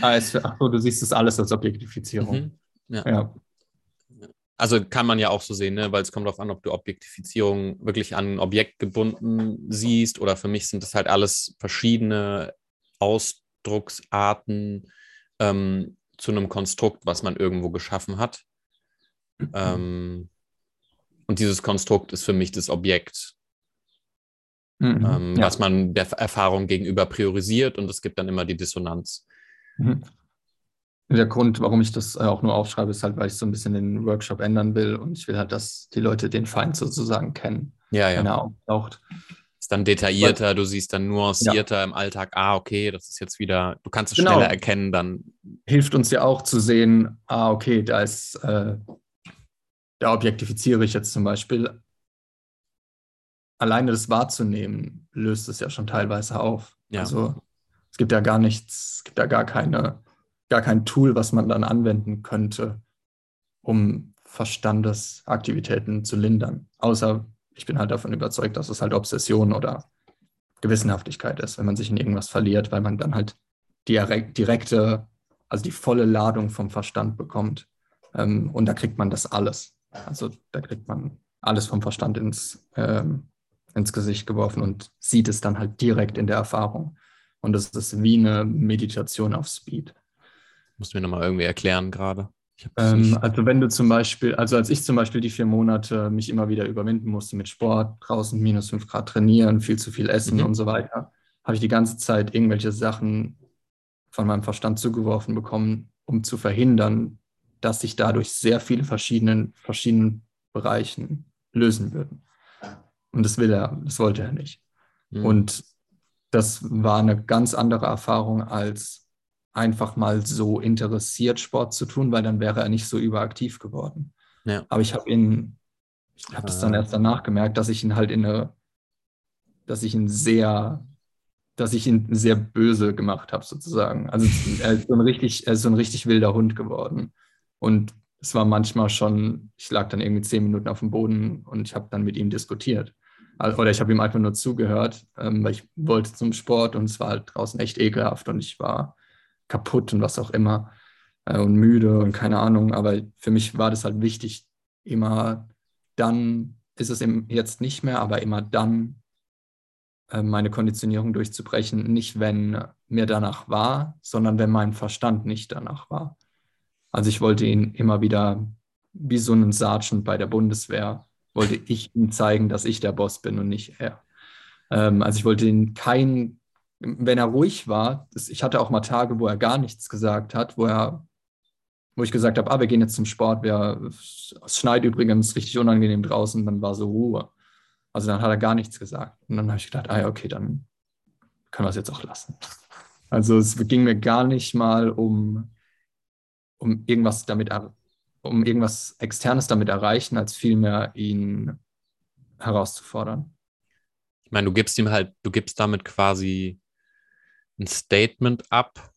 ah, ach so, du siehst das alles als Objektifizierung. Mhm, ja. ja. Also kann man ja auch so sehen, ne? weil es kommt darauf an, ob du Objektifizierung wirklich an ein Objekt gebunden siehst oder für mich sind das halt alles verschiedene Aus Ausdrucksarten ähm, zu einem Konstrukt, was man irgendwo geschaffen hat. Ähm, und dieses Konstrukt ist für mich das Objekt, mhm, ähm, ja. was man der Erfahrung gegenüber priorisiert und es gibt dann immer die Dissonanz. Mhm. Der Grund, warum ich das äh, auch nur aufschreibe, ist halt, weil ich so ein bisschen den Workshop ändern will und ich will halt, dass die Leute den Feind sozusagen kennen, ja, ja. wenn er auftaucht ist dann detaillierter, du siehst dann nuancierter ja. im Alltag, ah, okay, das ist jetzt wieder, du kannst es genau. schneller erkennen, dann. Hilft uns ja auch zu sehen, ah, okay, da ist, äh, da objektifiziere ich jetzt zum Beispiel. Alleine das wahrzunehmen, löst es ja schon teilweise auf. Ja. Also gibt ja gar nichts, es gibt ja gar keine, gar kein Tool, was man dann anwenden könnte, um Verstandesaktivitäten zu lindern. Außer ich bin halt davon überzeugt, dass es halt Obsession oder Gewissenhaftigkeit ist, wenn man sich in irgendwas verliert, weil man dann halt die direkte, also die volle Ladung vom Verstand bekommt. Ähm, und da kriegt man das alles. Also da kriegt man alles vom Verstand ins, ähm, ins Gesicht geworfen und sieht es dann halt direkt in der Erfahrung. Und das ist wie eine Meditation auf Speed. Musst du mir nochmal irgendwie erklären gerade. Ähm, also wenn du zum Beispiel, also als ich zum Beispiel die vier Monate mich immer wieder überwinden musste mit Sport, draußen minus fünf Grad trainieren, viel zu viel essen mhm. und so weiter, habe ich die ganze Zeit irgendwelche Sachen von meinem Verstand zugeworfen bekommen, um zu verhindern, dass sich dadurch sehr viele verschiedene verschiedenen Bereichen lösen würden. Und das will er, das wollte er nicht. Mhm. Und das war eine ganz andere Erfahrung als einfach mal so interessiert, Sport zu tun, weil dann wäre er nicht so überaktiv geworden. Ja. Aber ich habe ihn, ich habe das dann erst danach gemerkt, dass ich ihn halt in eine, dass ich ihn sehr, dass ich ihn sehr böse gemacht habe, sozusagen. Also er ist so ein richtig, er ist so ein richtig wilder Hund geworden. Und es war manchmal schon, ich lag dann irgendwie zehn Minuten auf dem Boden und ich habe dann mit ihm diskutiert. Oder ich habe ihm einfach nur zugehört, ähm, weil ich wollte zum Sport und es war halt draußen echt ekelhaft und ich war kaputt und was auch immer äh, und müde und keine Ahnung. Aber für mich war das halt wichtig, immer dann ist es jetzt nicht mehr, aber immer dann äh, meine Konditionierung durchzubrechen. Nicht, wenn mir danach war, sondern wenn mein Verstand nicht danach war. Also ich wollte ihn immer wieder, wie so einen Sergeant bei der Bundeswehr, wollte ich ihm zeigen, dass ich der Boss bin und nicht er. Ähm, also ich wollte ihn kein wenn er ruhig war, das, ich hatte auch mal Tage, wo er gar nichts gesagt hat, wo er, wo ich gesagt habe, ah, wir gehen jetzt zum Sport, wir, es schneit übrigens richtig unangenehm draußen, dann war so Ruhe. Also dann hat er gar nichts gesagt. Und dann habe ich gedacht, ah ja, okay, dann können wir es jetzt auch lassen. Also es ging mir gar nicht mal um, um irgendwas damit, um irgendwas Externes damit erreichen, als vielmehr ihn herauszufordern. Ich meine, du gibst ihm halt, du gibst damit quasi ein Statement ab,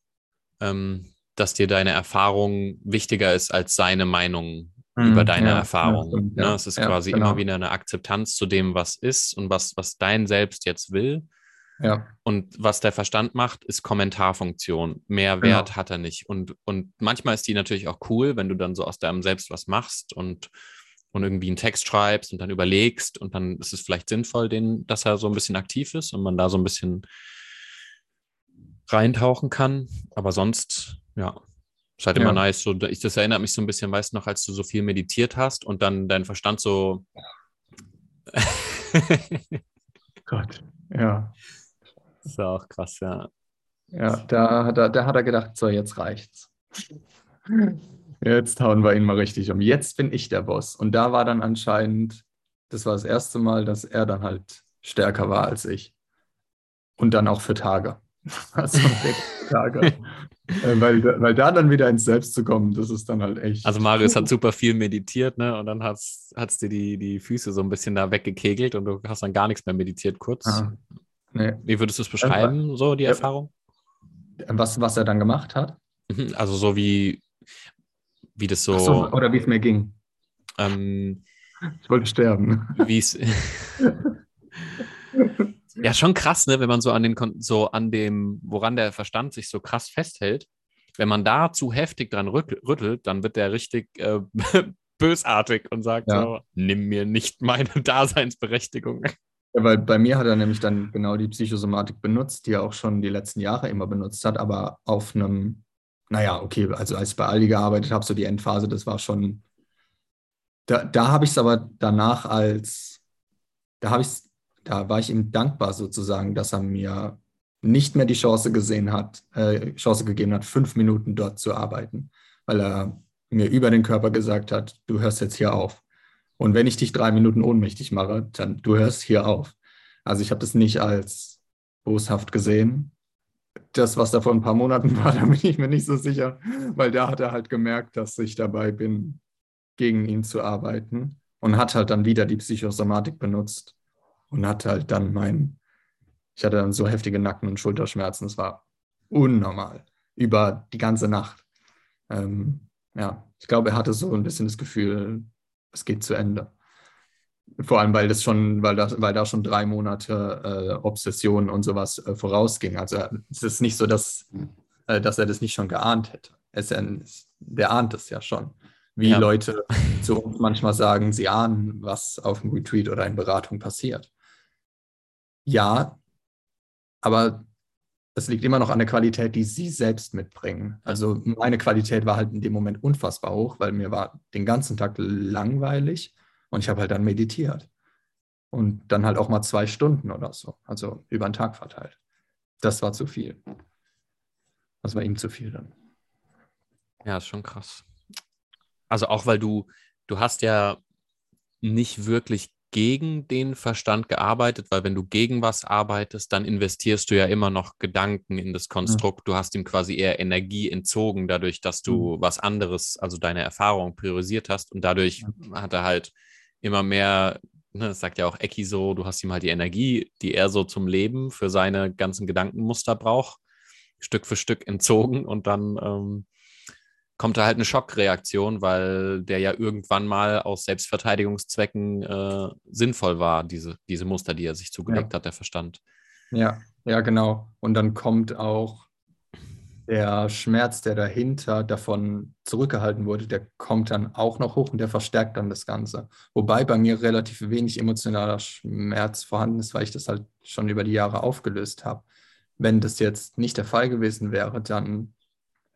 ähm, dass dir deine Erfahrung wichtiger ist als seine Meinung mhm, über deine ja, Erfahrung. Ja, stimmt, ne? Es ist ja, quasi genau. immer wieder eine Akzeptanz zu dem, was ist und was, was dein Selbst jetzt will. Ja. Und was der Verstand macht, ist Kommentarfunktion. Mehr genau. Wert hat er nicht. Und, und manchmal ist die natürlich auch cool, wenn du dann so aus deinem Selbst was machst und, und irgendwie einen Text schreibst und dann überlegst und dann ist es vielleicht sinnvoll, den, dass er so ein bisschen aktiv ist und man da so ein bisschen reintauchen kann. Aber sonst, ja, ist halt immer ja. nice. So, ich, das erinnert mich so ein bisschen, weißt du noch, als du so viel meditiert hast und dann dein Verstand so. Gott, ja. Das ist auch krass, ja. Ja, da, da, da hat er gedacht, so, jetzt reicht's. Jetzt hauen wir ihn mal richtig um. Jetzt bin ich der Boss. Und da war dann anscheinend, das war das erste Mal, dass er dann halt stärker war als ich. Und dann auch für Tage. Also Tage. äh, weil, weil da dann wieder ins Selbst zu kommen, das ist dann halt echt. Also Marius hat super viel meditiert, ne? Und dann hat es dir die, die Füße so ein bisschen da weggekegelt und du hast dann gar nichts mehr meditiert kurz. Ah, nee. Wie würdest du es beschreiben, so die Erfahrung? Was, was er dann gemacht hat? Mhm, also so wie, wie das so. so oder wie es mir ging. Ähm, ich wollte sterben. Wie es. Ja, schon krass, ne, wenn man so an den so an dem, woran der Verstand sich so krass festhält. Wenn man da zu heftig dran rüttelt, dann wird der richtig äh, bösartig und sagt ja. so, nimm mir nicht meine Daseinsberechtigung. Ja, weil bei mir hat er nämlich dann genau die Psychosomatik benutzt, die er auch schon die letzten Jahre immer benutzt hat, aber auf einem, naja, okay, also als ich bei Aldi gearbeitet habe, so die Endphase, das war schon, da, da habe ich es aber danach als, da habe ich da war ich ihm dankbar sozusagen, dass er mir nicht mehr die Chance gesehen hat, äh, Chance gegeben hat, fünf Minuten dort zu arbeiten, weil er mir über den Körper gesagt hat, du hörst jetzt hier auf. Und wenn ich dich drei Minuten ohnmächtig mache, dann du hörst hier auf. Also ich habe das nicht als boshaft gesehen. Das, was da vor ein paar Monaten war, da bin ich mir nicht so sicher, weil da hat er halt gemerkt, dass ich dabei bin, gegen ihn zu arbeiten und hat halt dann wieder die Psychosomatik benutzt, und hatte halt dann mein, ich hatte dann so heftige Nacken- und Schulterschmerzen, es war unnormal über die ganze Nacht. Ähm, ja, ich glaube, er hatte so ein bisschen das Gefühl, es geht zu Ende. Vor allem, weil das schon, weil das, weil da schon drei Monate äh, Obsession und sowas äh, vorausging. Also es ist nicht so, dass, äh, dass er das nicht schon geahnt hätte. Es, der ahnt es ja schon. Wie ja. Leute zu uns manchmal sagen, sie ahnen, was auf dem Retreat oder in Beratung passiert. Ja, aber es liegt immer noch an der Qualität, die sie selbst mitbringen. Also meine Qualität war halt in dem Moment unfassbar hoch, weil mir war den ganzen Tag langweilig und ich habe halt dann meditiert. Und dann halt auch mal zwei Stunden oder so, also über den Tag verteilt. Das war zu viel. Das war ihm zu viel dann. Ja, ist schon krass. Also auch weil du, du hast ja nicht wirklich gegen den Verstand gearbeitet, weil wenn du gegen was arbeitest, dann investierst du ja immer noch Gedanken in das Konstrukt. Du hast ihm quasi eher Energie entzogen, dadurch, dass du mhm. was anderes, also deine Erfahrung priorisiert hast. Und dadurch hat er halt immer mehr, ne, das sagt ja auch Ecki so, du hast ihm halt die Energie, die er so zum Leben für seine ganzen Gedankenmuster braucht, Stück für Stück entzogen und dann ähm, kommt da halt eine Schockreaktion, weil der ja irgendwann mal aus Selbstverteidigungszwecken äh, sinnvoll war, diese, diese Muster, die er sich zugelegt ja. hat, der Verstand. Ja, ja, genau. Und dann kommt auch der Schmerz, der dahinter davon zurückgehalten wurde, der kommt dann auch noch hoch und der verstärkt dann das Ganze. Wobei bei mir relativ wenig emotionaler Schmerz vorhanden ist, weil ich das halt schon über die Jahre aufgelöst habe. Wenn das jetzt nicht der Fall gewesen wäre, dann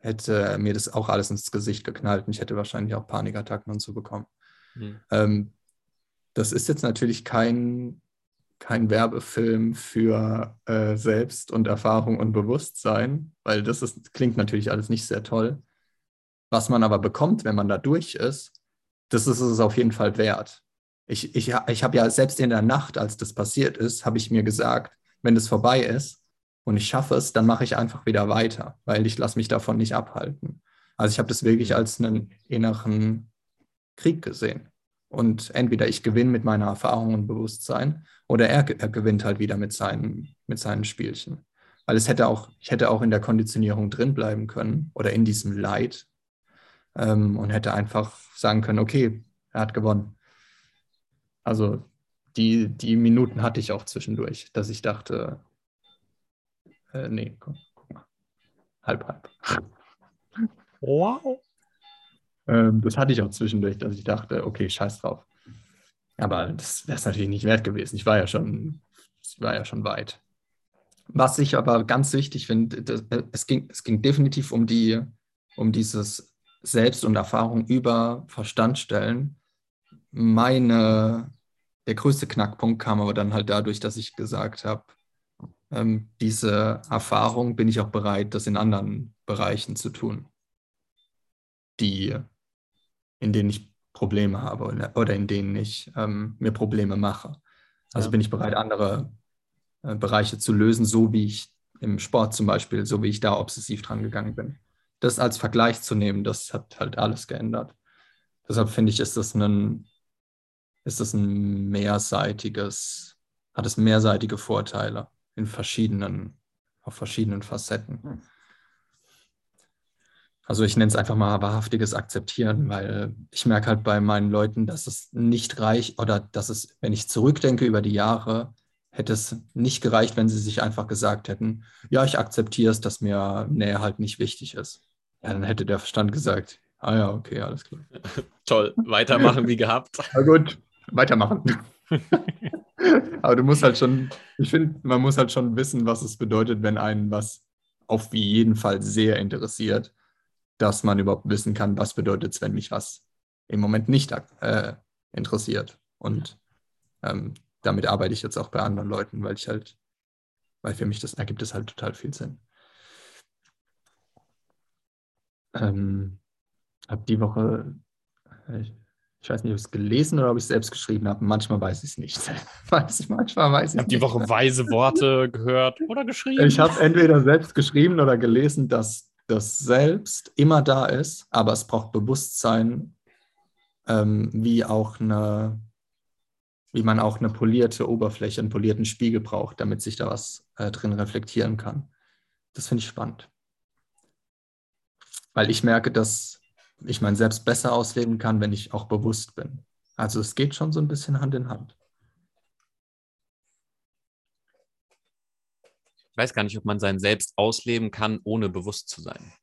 hätte mir das auch alles ins Gesicht geknallt und ich hätte wahrscheinlich auch Panikattacken und so bekommen. Mhm. Ähm, das ist jetzt natürlich kein, kein Werbefilm für äh, Selbst und Erfahrung und Bewusstsein, weil das ist, klingt natürlich alles nicht sehr toll. Was man aber bekommt, wenn man da durch ist, das ist es auf jeden Fall wert. Ich, ich, ich habe ja selbst in der Nacht, als das passiert ist, habe ich mir gesagt, wenn das vorbei ist, und ich schaffe es, dann mache ich einfach wieder weiter, weil ich lasse mich davon nicht abhalten. Also ich habe das wirklich mhm. als einen inneren Krieg gesehen. Und entweder ich gewinne mit meiner Erfahrung und Bewusstsein oder er, er gewinnt halt wieder mit seinen, mit seinen Spielchen. Weil es hätte auch, ich hätte auch in der Konditionierung drin bleiben können oder in diesem Leid ähm, und hätte einfach sagen können, okay, er hat gewonnen. Also die, die Minuten hatte ich auch zwischendurch, dass ich dachte, äh, nee, guck, guck mal. Halb, halb. Wow. Ähm, das hatte ich auch zwischendurch, dass ich dachte, okay, scheiß drauf. Aber das wäre es natürlich nicht wert gewesen. Ich war ja schon, ich war ja schon weit. Was ich aber ganz wichtig finde, es ging, es ging definitiv um die, um dieses Selbst und Erfahrung über Verstand stellen. Meine, der größte Knackpunkt kam aber dann halt dadurch, dass ich gesagt habe, ähm, diese Erfahrung bin ich auch bereit, das in anderen Bereichen zu tun, die, in denen ich Probleme habe oder, in denen ich ähm, mir Probleme mache. Also ja. bin ich bereit, andere äh, Bereiche zu lösen, so wie ich im Sport zum Beispiel, so wie ich da obsessiv dran gegangen bin. Das als Vergleich zu nehmen, das hat halt alles geändert. Deshalb finde ich, ist das ein, ist das ein mehrseitiges, hat es mehrseitige Vorteile in verschiedenen, auf verschiedenen Facetten. Hm. Also ich nenne es einfach mal wahrhaftiges Akzeptieren, weil ich merke halt bei meinen Leuten, dass es nicht reicht oder dass es, wenn ich zurückdenke über die Jahre, hätte es nicht gereicht, wenn sie sich einfach gesagt hätten, ja, ich akzeptiere es, dass mir Nähe halt nicht wichtig ist. Ja, dann hätte der Verstand gesagt, ah ja, okay, alles klar. Toll, weitermachen wie gehabt. Na gut, weitermachen. Aber du musst halt schon, ich finde, man muss halt schon wissen, was es bedeutet, wenn einen was auf jeden Fall sehr interessiert, dass man überhaupt wissen kann, was bedeutet es, wenn mich was im Moment nicht äh, interessiert. Und ähm, damit arbeite ich jetzt auch bei anderen Leuten, weil ich halt, weil für mich das ergibt es halt total viel Sinn. Ähm, habe die Woche, äh, ich weiß nicht, ob ich es gelesen oder ob ich es selbst geschrieben habe. Manchmal weiß ich es nicht. manchmal weiß ich es die Woche weise Worte gehört oder geschrieben? Ich habe entweder selbst geschrieben oder gelesen, dass das Selbst immer da ist, aber es braucht Bewusstsein, ähm, wie auch eine, wie man auch eine polierte Oberfläche, einen polierten Spiegel braucht, damit sich da was äh, drin reflektieren kann. Das finde ich spannend. Weil ich merke, dass ich mein Selbst besser ausleben kann, wenn ich auch bewusst bin. Also es geht schon so ein bisschen Hand in Hand. Ich weiß gar nicht, ob man sein Selbst ausleben kann, ohne bewusst zu sein.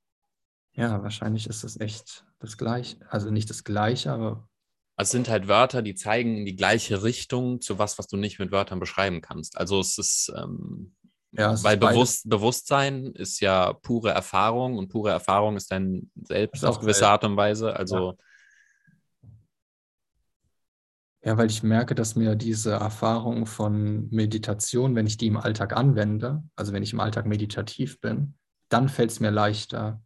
Ja, wahrscheinlich ist das echt das Gleiche. Also nicht das Gleiche, aber es sind halt Wörter, die zeigen in die gleiche Richtung zu was, was du nicht mit Wörtern beschreiben kannst. Also es ist, ähm, ja, weil bewusst, Bewusstsein ist ja pure Erfahrung und pure Erfahrung ist dein Selbst auf gewisse. Art und Weise. Also Ja, weil ich merke, dass mir diese Erfahrung von Meditation, wenn ich die im Alltag anwende, also wenn ich im Alltag meditativ bin, dann fällt es mir leichter,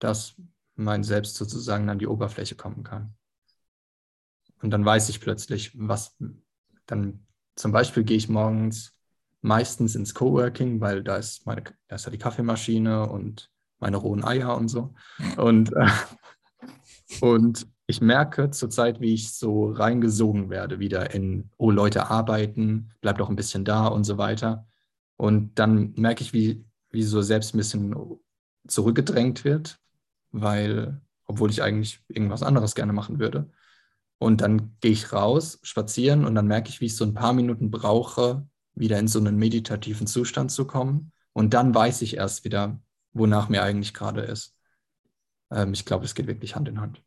dass mein Selbst sozusagen an die Oberfläche kommen kann. Und dann weiß ich plötzlich, was dann zum Beispiel gehe ich morgens meistens ins Coworking, weil da ist meine, da ist ja die Kaffeemaschine und meine rohen Eier und so. Und, äh, und ich merke zurzeit, wie ich so reingesogen werde, wieder in, oh, Leute arbeiten, bleibt doch ein bisschen da und so weiter. Und dann merke ich, wie, wie so selbst ein bisschen zurückgedrängt wird, weil, obwohl ich eigentlich irgendwas anderes gerne machen würde. Und dann gehe ich raus, spazieren und dann merke ich, wie ich so ein paar Minuten brauche, wieder in so einen meditativen Zustand zu kommen. Und dann weiß ich erst wieder, wonach mir eigentlich gerade ist. Ähm, ich glaube, es geht wirklich Hand in Hand.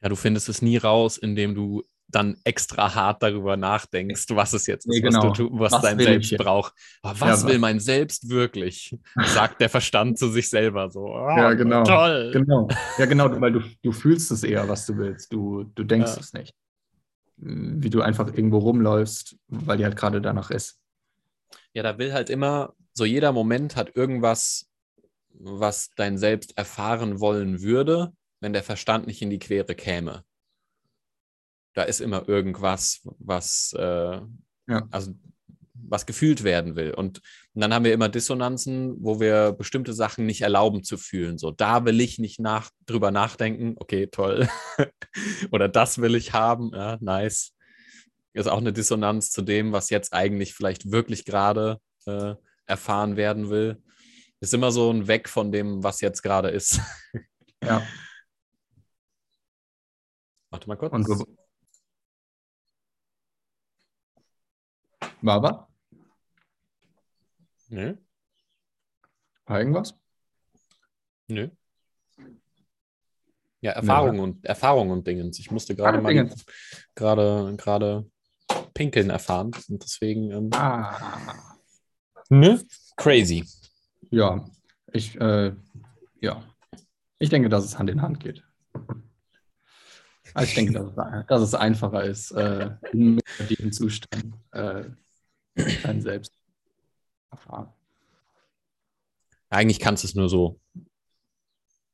ja, du findest es nie raus, indem du dann extra hart darüber nachdenkst, was es jetzt ist, Nee, was, genau. du, tu- was, Was dein Selbst ich braucht. Was Ja, will mein Selbst wirklich? Sagt der Verstand zu sich selber so. Oh, Ja, genau. Toll. Genau. Ja, genau, weil du, du fühlst es eher, was du willst. Du, du denkst Ja. es nicht. Wie du einfach irgendwo rumläufst, weil dir halt gerade danach ist. Ja, da will halt immer, so jeder Moment hat irgendwas, was dein Selbst erfahren wollen würde, wenn der Verstand nicht in die Quere käme. Da ist immer irgendwas, was, äh, Ja. also, was gefühlt werden will. Und, und dann haben wir immer Dissonanzen, wo wir bestimmte Sachen nicht erlauben zu fühlen. So, da will ich nicht nach, drüber nachdenken. Okay, toll. Oder das will ich haben. Ja, nice ist auch eine Dissonanz zu dem, was jetzt eigentlich vielleicht wirklich gerade äh, erfahren werden will. Ist immer so ein Weg von dem, was jetzt gerade ist. Ja. Warte mal kurz. Und so- War was? Nö, War irgendwas? nö. Ja, Erfahrung und Erfahrung und Dingens. Ich musste gerade mal gerade gerade pinkeln erfahren und deswegen ähm, Ah. ne? crazy. Ja, ich, äh, ja. Ich denke, dass es Hand in Hand geht. Also ich denke, dass es, dass es einfacher ist, äh, im meditativen Zustand äh, sein Selbst erfahren. Eigentlich kannst du es nur so.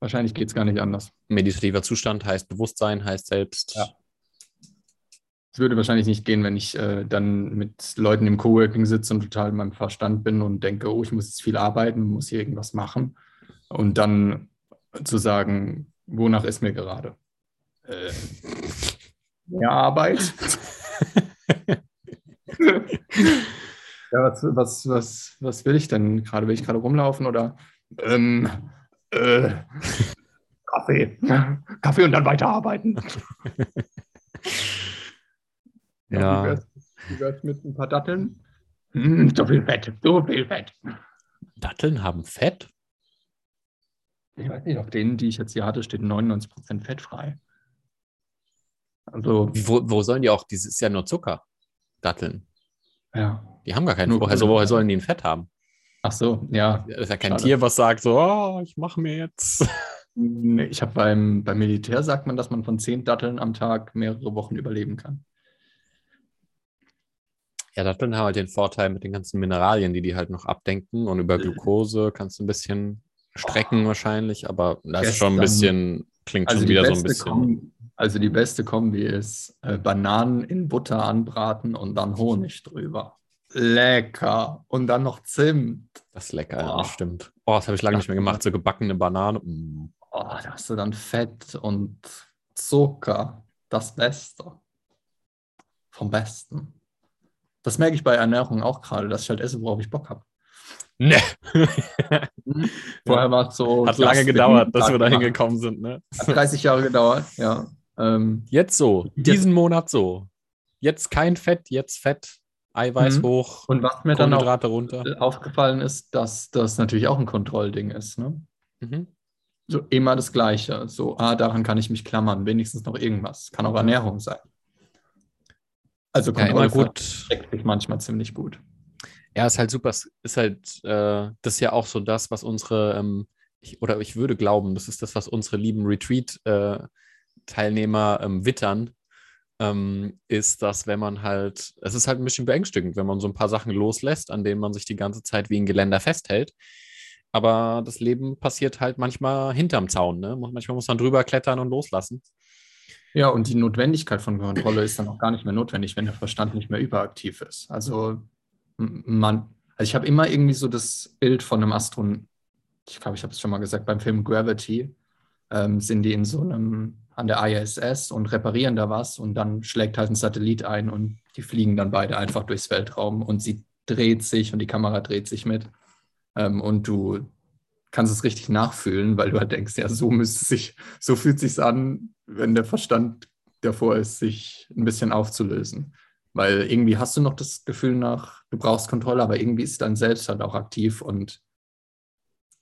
Wahrscheinlich geht es gar nicht anders. Meditativer Zustand heißt Bewusstsein, heißt selbst. Ja. Es würde wahrscheinlich nicht gehen, wenn ich äh, dann mit Leuten im Coworking sitze und total in meinem Verstand bin und denke, oh, ich muss jetzt viel arbeiten, muss hier irgendwas machen. Und dann zu sagen, wonach ist mir gerade? Äh, mehr Arbeit? ja, was, was, was, was will ich denn gerade? Will ich gerade rumlaufen oder ähm, äh, Kaffee? Kaffee und dann weiterarbeiten. Ja. Wie wär's, wie wär's mit ein paar Datteln? Hm, so viel Fett, so viel Fett. Datteln haben Fett? Ich weiß nicht, auf denen, die ich jetzt hier hatte, steht 99% fettfrei. Also, wo, wo sollen die auch? Das ist ja nur Zucker. Datteln. ja. Die haben gar keinen Nur Woher, also woher sollen die ein Fett haben? Ach so, ja. Das ist ja kein Schade. Tier, was sagt so, oh, ich mache mir jetzt. Nee, Ich habe beim, beim Militär sagt man, dass man von 10 Datteln am Tag mehrere Wochen überleben kann. Ja, Datteln haben halt den Vorteil mit den ganzen Mineralien, die die halt noch abdenken. Und über Glukose kannst du ein bisschen strecken wahrscheinlich, aber das ist schon ein bisschen, klingt Also schon wieder so ein bisschen. Kombi, also die beste Kombi ist äh, Bananen in Butter anbraten und dann Honig drüber. Lecker. Und dann noch Zimt. Das ist lecker, ja, Oh. das stimmt. Oh, das habe ich lange nicht mehr gemacht. So gebackene Banane. Mm. Oh, da hast du dann Fett und Zucker. Das Beste. Vom Besten. Das merke ich bei Ernährung auch gerade, dass ich halt esse, worauf ich Bock habe. Ne. Vorher war es so. Hat lange gedauert, dass wir da hingekommen sind, ne? Hat 30 Jahre gedauert, ja. Ähm, jetzt so, diesen jetzt, Monat so. Jetzt kein Fett, jetzt Fett, Eiweiß mhm. hoch, und was mir dann auch runter. aufgefallen ist, dass das natürlich auch ein Kontrollding ist. Ne? Mhm. So immer das Gleiche. So, ah, daran kann ich mich klammern, wenigstens noch irgendwas. Kann auch Ernährung sein. Also Kontrolle ja, gut. steckt sich manchmal ziemlich gut. Ja, ist halt super. Ist halt, äh, das ist ja auch so das, was unsere, ähm, ich, oder ich würde glauben, das ist das, was unsere lieben Retreat-Teilnehmer äh, ähm, wittern, ähm, ist, dass wenn man halt, es ist halt ein bisschen beängstigend, wenn man so ein paar Sachen loslässt, an denen man sich die ganze Zeit wie ein Geländer festhält. Aber das Leben passiert halt manchmal hinterm Zaun. Ne? Manchmal muss man drüber klettern und loslassen. Ja, und die Notwendigkeit von Kontrolle ist dann auch gar nicht mehr notwendig, wenn der Verstand nicht mehr überaktiv ist. Also man, also ich habe immer irgendwie so das Bild von einem Astronauten, ich glaube, ich habe es schon mal gesagt, beim Film Gravity ähm, sind die in so einem, an der ISS und reparieren da was und dann schlägt halt ein Satellit ein und die fliegen dann beide einfach durchs Weltraum und sie dreht sich und die Kamera dreht sich mit. Ähm, und du kannst es richtig nachfühlen, weil du halt denkst, ja, so müsste sich, so fühlt sich an, wenn der Verstand davor ist, sich ein bisschen aufzulösen. Weil irgendwie hast du noch das Gefühl nach, du brauchst Kontrolle, aber irgendwie ist dein Selbst halt auch aktiv und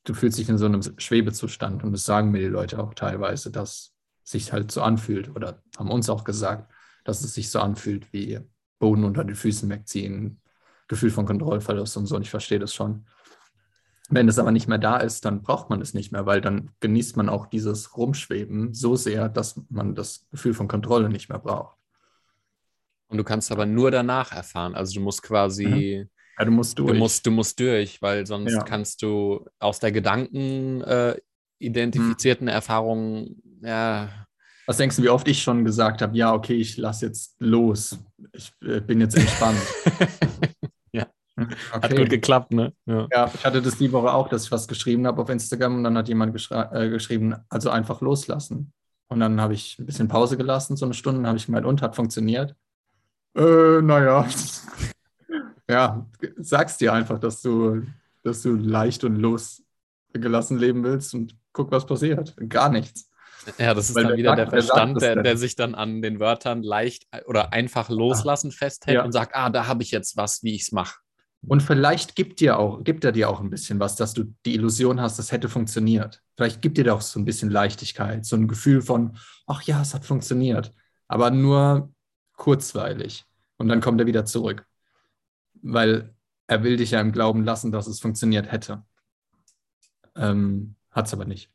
du fühlst dich in so einem Schwebezustand. Und das sagen mir die Leute auch teilweise, dass sich halt so anfühlt oder haben uns auch gesagt, dass es sich so anfühlt wie Boden unter den Füßen wegziehen, Gefühl von Kontrollverlust und so. Und ich verstehe das schon. Wenn es aber nicht mehr da ist, dann braucht man es nicht mehr, weil dann genießt man auch dieses Rumschweben so sehr, dass man das Gefühl von Kontrolle nicht mehr braucht. Und du kannst aber nur danach erfahren. Also du musst quasi. Mhm. Ja, du musst durch. Du musst, du musst durch, weil sonst ja. kannst du aus der Gedanken äh, identifizierten mhm. Erfahrung, ja. Was denkst du, wie oft ich schon gesagt habe, ja, okay, ich lasse jetzt los. Ich äh, bin jetzt entspannt. ja. Okay. Hat gut geklappt, ne? Ja. ja. ich hatte das die Woche auch, dass ich was geschrieben habe auf Instagram und dann hat jemand äh, geschrieben, also einfach loslassen. Und dann habe ich ein bisschen Pause gelassen, so eine Stunde, habe ich gemeint, und hat funktioniert. Äh, naja. ja, sagst dir einfach, dass du, dass du leicht und losgelassen leben willst und guck, was passiert. Gar nichts. Ja, das ist Weil dann wieder der, der Verstand, der, der, sich dann an den Wörtern leicht oder einfach loslassen ja. festhält ja. und sagt, ah, da habe ich jetzt was, wie ich es mache. Und vielleicht gibt, dir auch, gibt er dir auch ein bisschen was, dass du die Illusion hast, das hätte funktioniert. Vielleicht gibt dir doch so ein bisschen Leichtigkeit, so ein Gefühl von, ach ja, es hat funktioniert. Aber nur kurzweilig und dann kommt er wieder zurück, weil er will dich ja im Glauben lassen, dass es funktioniert hätte. Ähm, Hat es aber nicht.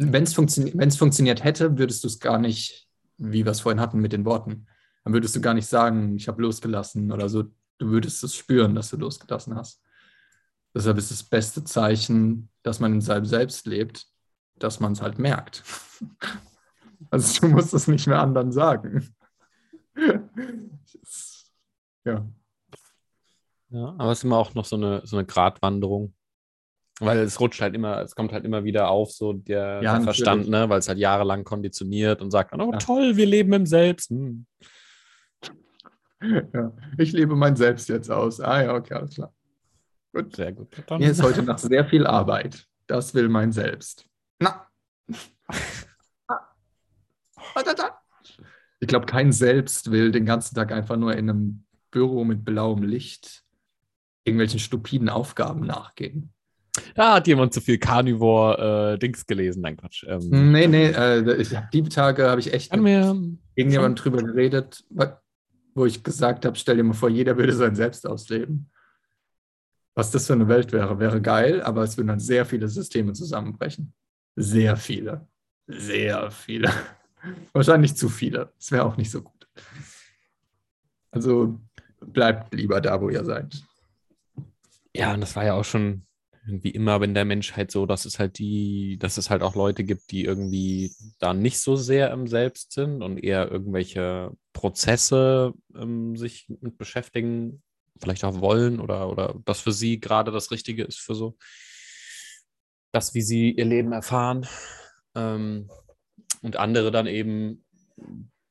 Wenn es funktio funktioniert hätte, würdest du es gar nicht, wie wir es vorhin hatten mit den Worten, dann würdest du gar nicht sagen, ich habe losgelassen oder so. Du würdest es spüren, dass du losgelassen hast. Deshalb ist das beste Zeichen, dass man in seinem Selbst lebt, dass man es halt merkt. Also du musst es nicht mehr anderen sagen ja. Ja, aber es ist immer auch noch so eine, so eine Gratwanderung. Weil es rutscht halt immer, es kommt halt immer wieder auf, so der, ja, der Verstand, ne? weil es halt jahrelang konditioniert und sagt, oh ja. toll, wir leben im Selbst. Hm. Ja, ich lebe mein Selbst jetzt aus. Ah ja, okay, alles klar. Gut. Sehr gut. Dann. Mir ist heute noch sehr viel Arbeit. Das will mein Selbst. Na. Ich glaube, kein Selbst will den ganzen Tag einfach nur in einem Büro mit blauem Licht irgendwelchen stupiden Aufgaben nachgehen. Da hat jemand zu viel Carnivore-Dings äh, gelesen. Nein, Quatsch. Ähm. Nee, nee, äh, ich, die Tage habe ich echt mit irgendjemandem drüber geredet, wo ich gesagt habe, stell dir mal vor, jeder würde sein Selbst ausleben. Was das für eine Welt wäre, wäre geil, aber es würden dann sehr viele Systeme zusammenbrechen. Sehr viele. Sehr viele. Wahrscheinlich zu viele. Das wäre auch nicht so gut. Also bleibt lieber da, wo ihr seid. Ja, und das war ja auch schon irgendwie immer in der Menschheit so, dass es halt die, dass es halt auch Leute gibt, die irgendwie da nicht so sehr im Selbst sind und eher irgendwelche Prozesse ähm, sich mit beschäftigen, vielleicht auch wollen oder, oder das für sie gerade das Richtige ist für so das, wie sie ihr Leben erfahren. Ähm, und andere dann eben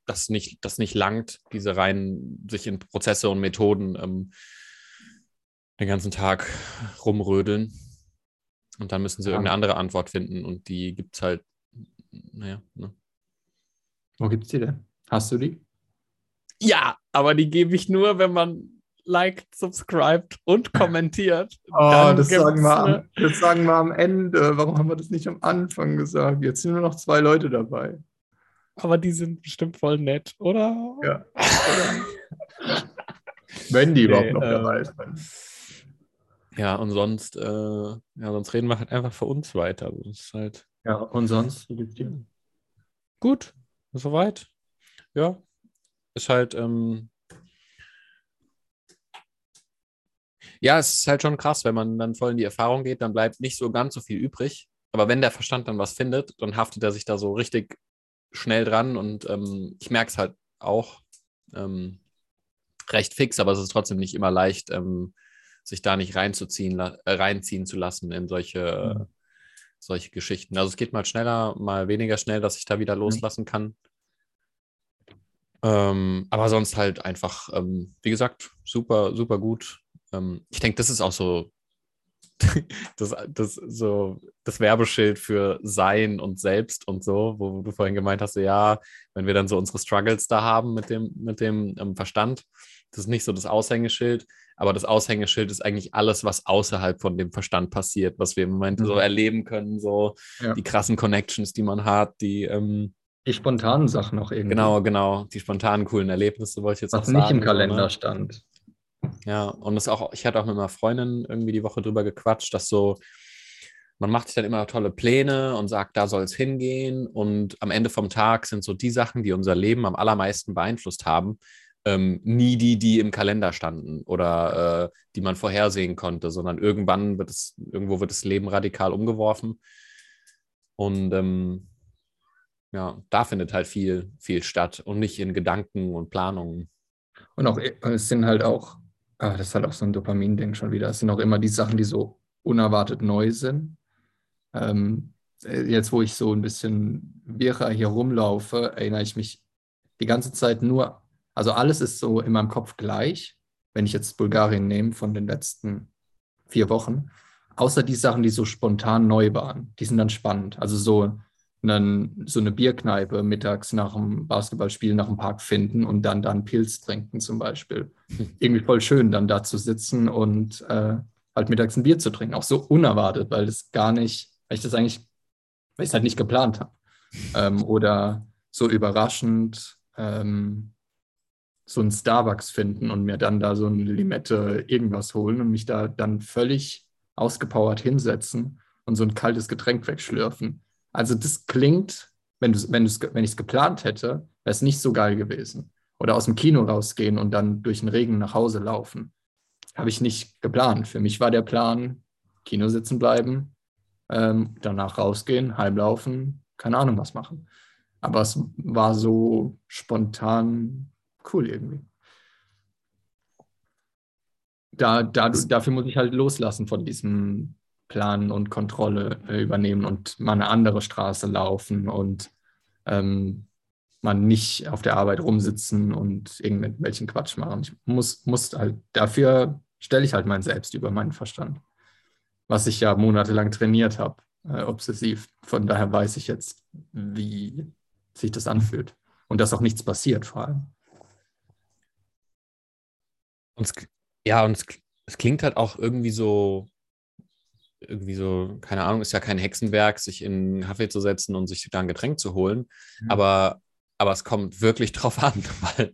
das nicht, das nicht langt, diese rein sich in Prozesse und Methoden ähm, den ganzen Tag rumrödeln. Und dann müssen sie ja. irgendeine andere Antwort finden und die gibt es halt, naja, ne? Wo gibt's die denn? Hast du die? Ja, aber die gebe ich nur, wenn man liked, subscribed und kommentiert. Oh, das sagen, wir am, das sagen wir am Ende. Warum haben wir das nicht am Anfang gesagt? Jetzt sind nur noch zwei Leute dabei. Aber die sind bestimmt voll nett, oder? Ja. Wenn die überhaupt nee, noch dabei äh, sind. Ja, und sonst, äh, ja, sonst reden wir halt einfach für uns weiter. Das ist halt. Ja, und sonst, wie geht's dir? Gut, soweit. Ja, ist halt, ähm, ja, es ist halt schon krass, wenn man dann voll in die Erfahrung geht, dann bleibt nicht so ganz so viel übrig. Aber wenn der Verstand dann was findet, dann haftet er sich da so richtig schnell dran und ähm, ich merke es halt auch ähm, recht fix, aber es ist trotzdem nicht immer leicht, ähm, sich da nicht reinzuziehen, äh, reinziehen zu lassen in solche, mhm. solche Geschichten. Also es geht mal schneller, mal weniger schnell, dass ich da wieder loslassen kann. Ähm, aber sonst halt einfach, ähm, wie gesagt, super, super gut. Ähm, ich denke, das ist auch so das, das, so das Werbeschild für Sein und Selbst und so, wo du vorhin gemeint hast, ja, wenn wir dann so unsere Struggles da haben mit dem, mit dem ähm, Verstand, das ist nicht so das Aushängeschild, aber das Aushängeschild ist eigentlich alles, was außerhalb von dem Verstand passiert, was wir im Moment mhm. so erleben können, so ja. die krassen Connections, die man hat, die ähm, die spontanen Sachen auch irgendwie. Genau, genau, die spontanen coolen Erlebnisse wollte ich jetzt was auch sagen. Was nicht im Kalender so, ne? stand. Ja, und das auch, ich hatte auch mit meiner Freundin irgendwie die Woche drüber gequatscht, dass so, man macht sich dann immer tolle Pläne und sagt, da soll es hingehen. Und am Ende vom Tag sind so die Sachen, die unser Leben am allermeisten beeinflusst haben, ähm, nie die, die im Kalender standen oder äh, die man vorhersehen konnte, sondern irgendwann wird es, irgendwo wird das Leben radikal umgeworfen. Und ähm, ja, da findet halt viel, viel statt und nicht in Gedanken und Planungen. Und auch, es sind halt auch ah, das ist halt auch so ein Dopamin-Ding schon wieder. Es sind auch immer die Sachen, die so unerwartet neu sind. Ähm, äh, jetzt, wo ich so ein bisschen wirrer hier rumlaufe, erinnere ich mich die ganze Zeit nur, also alles ist so in meinem Kopf gleich, wenn ich jetzt Bulgarien nehme von den letzten vier Wochen. Außer die Sachen, die so spontan neu waren. Die sind dann spannend. Also so einen, so eine Bierkneipe mittags nach dem Basketballspiel nach dem Park finden und dann dann Pilz trinken zum Beispiel. Irgendwie voll schön, dann da zu sitzen und äh, halt mittags ein Bier zu trinken. Auch so unerwartet, weil das gar nicht, weil ich das eigentlich, weil ich es halt nicht geplant habe. Ähm, oder so überraschend ähm, so ein Starbucks finden und mir dann da so eine Limette irgendwas holen und mich da dann völlig ausgepowert hinsetzen und so ein kaltes Getränk wegschlürfen also das klingt, wenn, wenn, wenn ich es geplant hätte, wäre es nicht so geil gewesen. Oder aus dem Kino rausgehen und dann durch den Regen nach Hause laufen. Habe ich nicht geplant. Für mich war der Plan, Kino sitzen bleiben, ähm, danach rausgehen, heimlaufen, keine Ahnung was machen. Aber es war so spontan cool irgendwie. Da, da, dafür muss ich halt loslassen von diesem planen und Kontrolle äh, übernehmen und mal eine andere Straße laufen und ähm, man nicht auf der Arbeit rumsitzen und irgendwelchen Quatsch machen. Ich muss, muss halt, dafür stelle ich halt mein Selbst über meinen Verstand, was ich ja monatelang trainiert habe, äh, obsessiv. Von daher weiß ich jetzt, wie sich das anfühlt und dass auch nichts passiert vor allem. Und es, ja, und es, es klingt halt auch irgendwie so irgendwie so, keine Ahnung, ist ja kein Hexenwerk, sich in einen Kaffee zu setzen und sich da ein Getränk zu holen. Mhm. Aber, aber es kommt wirklich drauf an, weil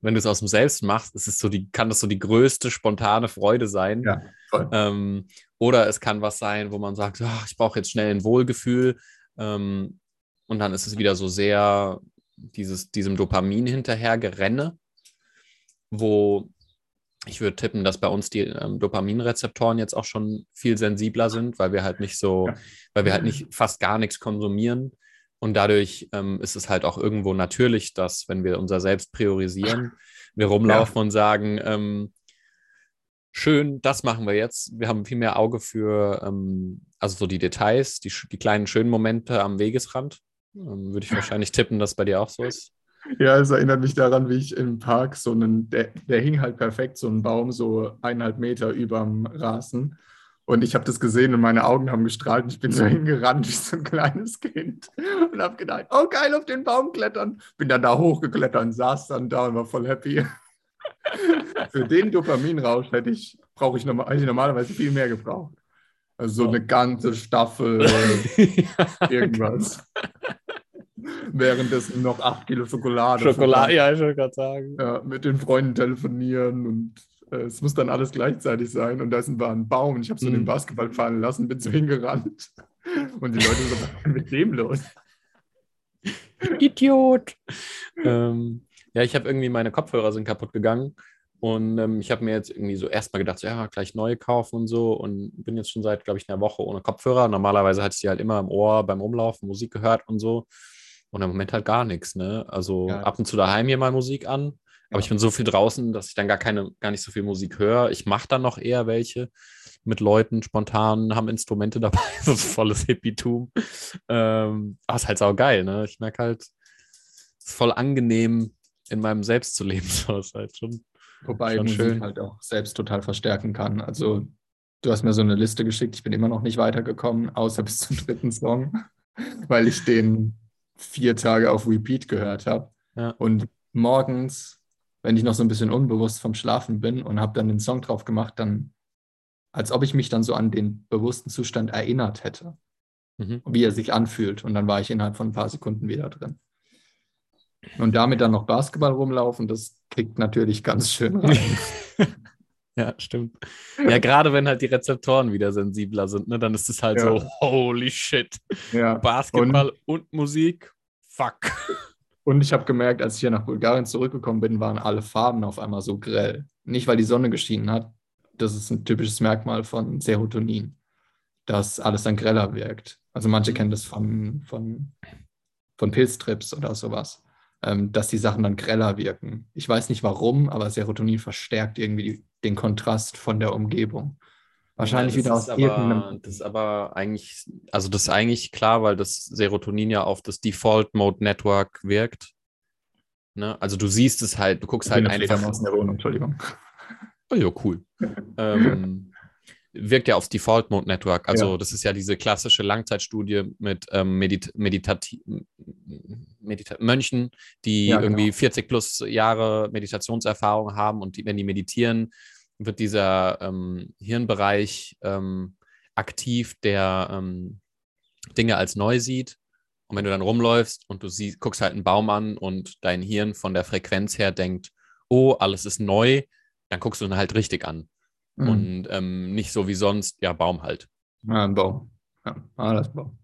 wenn du es aus dem Selbst machst, ist es so die, kann das so die größte spontane Freude sein. Ja, ähm, oder es kann was sein, wo man sagt, oh, ich brauche jetzt schnell ein Wohlgefühl. Ähm, und dann ist es wieder so sehr dieses, diesem Dopamin hinterher gerenne, wo ich würde tippen, dass bei uns die ähm, Dopaminrezeptoren jetzt auch schon viel sensibler sind, weil wir halt nicht so, ja. weil wir halt nicht fast gar nichts konsumieren. Und dadurch ähm, ist es halt auch irgendwo natürlich, dass, wenn wir unser Selbst priorisieren, wir rumlaufen ja. und sagen, ähm, schön, das machen wir jetzt. Wir haben viel mehr Auge für, ähm, also so die Details, die, die kleinen schönen Momente am Wegesrand. Ähm, würde ich wahrscheinlich tippen, dass bei dir auch so ist. Ja, es erinnert mich daran, wie ich im Park so einen, der, der hing halt perfekt, so ein Baum, so eineinhalb Meter überm Rasen. Und ich habe das gesehen und meine Augen haben gestrahlt und ich bin so hingerannt wie so ein kleines Kind und habe gedacht, oh geil, auf den Baum klettern. Bin dann da hochgeklettert und saß dann da und war voll happy. Für den Dopaminrausch hätte ich, brauche ich, normal, hätte ich normalerweise viel mehr gebraucht. Also so eine ganze Staffel irgendwas. Währenddessen noch acht Kilo Schokolade. Schokolade, ja, ich wollte gerade sagen. Ja, mit den Freunden telefonieren und äh, es muss dann alles gleichzeitig sein. Und da ist ein, war ein Baum und ich habe so Mhm. den Basketball fallen lassen, bin so hingerannt. Und die Leute so, was mit dem los? Idiot. ähm, ja, ich habe irgendwie, meine Kopfhörer sind kaputt gegangen. Und ähm, ich habe mir jetzt irgendwie so erstmal gedacht, so, ja, gleich neue kaufen und so. Und bin jetzt schon seit, glaube ich, einer Woche ohne Kopfhörer. Normalerweise hatte ich die halt immer im Ohr beim Rumlaufen, Musik gehört und so. Und im Moment halt gar nichts, ne? Also Ja. ab und zu daheim hier mal Musik an. Aber Ja. ich bin so viel draußen, dass ich dann gar keine, gar nicht so viel Musik höre. Ich mache dann noch eher welche mit Leuten spontan, haben Instrumente dabei, so volles Hippietum. Ähm, aber ist halt sau geil, ne? Ich merke halt, es ist voll angenehm, in meinem Selbst zu leben. So ist halt schon. Wobei Schon Musik schön. halt auch selbst total verstärken kann. Also du hast mir so eine Liste geschickt, ich bin immer noch nicht weitergekommen, außer bis zum dritten Song, weil ich den vier Tage auf Repeat gehört habe. Ja. Und morgens, wenn ich noch so ein bisschen unbewusst vom Schlafen bin und habe dann den Song drauf gemacht, dann, als ob ich mich dann so an den bewussten Zustand erinnert hätte, Mhm. wie er sich anfühlt. Und dann war ich innerhalb von ein paar Sekunden wieder drin. Und damit dann noch Basketball rumlaufen, das kickt natürlich ganz schön rein. Ja, stimmt. Ja, gerade wenn halt die Rezeptoren wieder sensibler sind, ne, dann ist es halt Ja. so, holy shit. ja. Basketball und, Musik, fuck. Und ich habe gemerkt, als ich hier nach Bulgarien zurückgekommen bin, waren alle Farben auf einmal so grell. Nicht, weil die Sonne geschienen hat. Das ist ein typisches Merkmal von Serotonin, dass alles dann greller wirkt. Also manche kennen das von, von, von Pilztrips oder sowas, dass die Sachen dann greller wirken. Ich weiß nicht warum, aber Serotonin verstärkt irgendwie die, den Kontrast von der Umgebung. Wahrscheinlich Ja, wieder aus aber, irgendeinem. Das ist aber eigentlich, also das ist eigentlich klar, weil das Serotonin ja auf das Default Mode Network wirkt. Ne? Also du siehst es halt, du guckst Ich halt einfach. In der Wohnung, Entschuldigung. Oh ja, cool. ähm, wirkt ja aufs Default Mode Network. Also Ja. das ist ja diese klassische Langzeitstudie mit ähm, Medit Meditati Medita Mönchen, die Ja, genau. irgendwie 40 plus Jahre Meditationserfahrung haben und die, wenn die meditieren, wird dieser ähm, Hirnbereich ähm, aktiv, der ähm, Dinge als neu sieht. Und wenn du dann rumläufst und du siehst, guckst halt einen Baum an und dein Hirn von der Frequenz her denkt, oh, alles ist neu, dann guckst du ihn halt richtig an. Mhm. Und ähm, nicht so wie sonst, ja, Baum halt. Ah, ein Baum. Ja, ein Baum.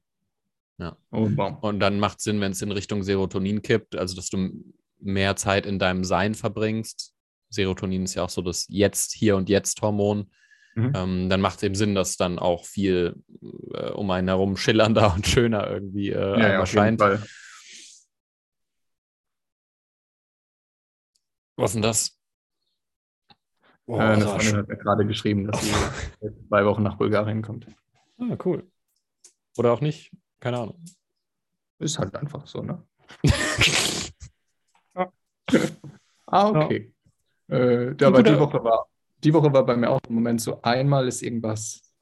Ja. Oh, Baum. Und dann macht Sinn, wenn es in Richtung Serotonin kippt, also dass du mehr Zeit in deinem Sein verbringst. Serotonin ist ja auch so das Jetzt, Hier und Jetzt-Hormon. Mhm. Ähm, dann macht es eben Sinn, dass dann auch viel äh, um einen herum schillernder und schöner irgendwie äh, jeden erscheint. Fall. Was ist denn das? Oh, Äh, eine Freundin hat mir gerade geschrieben, dass sie in zwei Wochen nach Bulgarien kommt. Ah, cool. Oder auch nicht. Keine Ahnung. Ist halt einfach so, ne? ah, okay. Äh, da war die Woche war, die Woche war bei mir auch im Moment so, einmal ist irgendwas,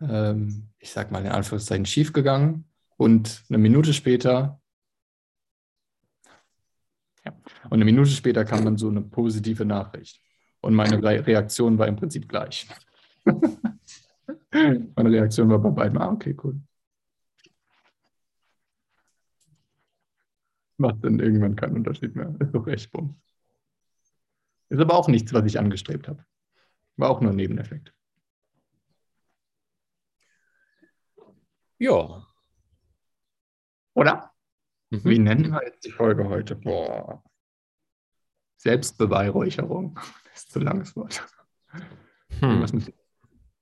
ähm, ich sag mal in Anführungszeichen, schiefgegangen und eine Minute später, ja, und eine Minute später kam dann so eine positive Nachricht. Und meine Re Reaktion war im Prinzip gleich. meine Reaktion war bei beiden, ah, okay, cool. Macht dann irgendwann keinen Unterschied mehr. Ist doch echt bumm. Ist aber auch nichts, was ich angestrebt habe. War auch nur ein Nebeneffekt. Ja. Oder? Mhm. Wie nennen wir jetzt die Folge heute? Boah. Selbstbeweihräucherung. Das ist zu langes Wort. Hm.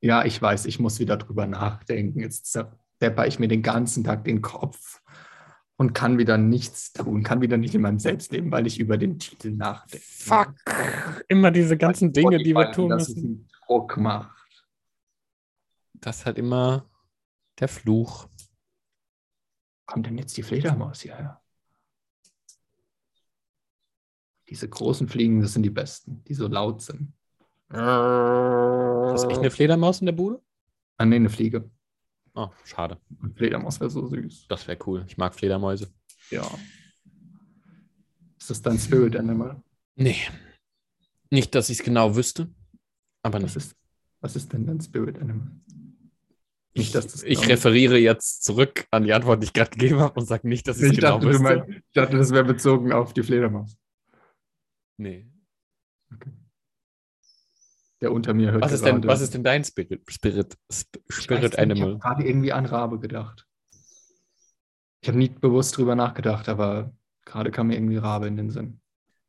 Ja, ich weiß, ich muss wieder drüber nachdenken. Jetzt zerpper ich mir den ganzen Tag den Kopf und kann wieder nichts tun, kann wieder nicht in meinem Selbst leben, weil ich über den Titel nachdenke. Fuck. Immer diese ganzen Dinge, die wir tun dass es müssen. einen Druck macht. Das ist halt immer der Fluch. kommt denn jetzt die Fledermaus hierher? Diese großen Fliegen, das sind die besten, die so laut sind. Hast du echt eine Fledermaus in der Bude? Ah, nee, eine Fliege. Oh, schade. Eine Fledermaus wäre so süß. Das wäre cool. Ich mag Fledermäuse. Ja. Ist das dein Spirit Animal? Nee. Nicht, dass ich es genau wüsste. Aber Was nicht. ist, was ist denn dein Spirit Animal? Nicht, das ich genau- referiere jetzt zurück an die Antwort, die ich gerade gegeben habe und sage nicht, dass ich es Ich genau dachte, wüsste. mein, ich dachte, das wäre bezogen auf die Fledermaus. Nee. Der unter mir hört Was ist, denn, gerade- was ist denn dein Spirit, Spirit, Sp- Ich Spirit weiß nicht, Ich Animal? habe gerade irgendwie an Rabe gedacht. Ich habe nie bewusst drüber nachgedacht, aber gerade kam mir irgendwie Rabe in den Sinn.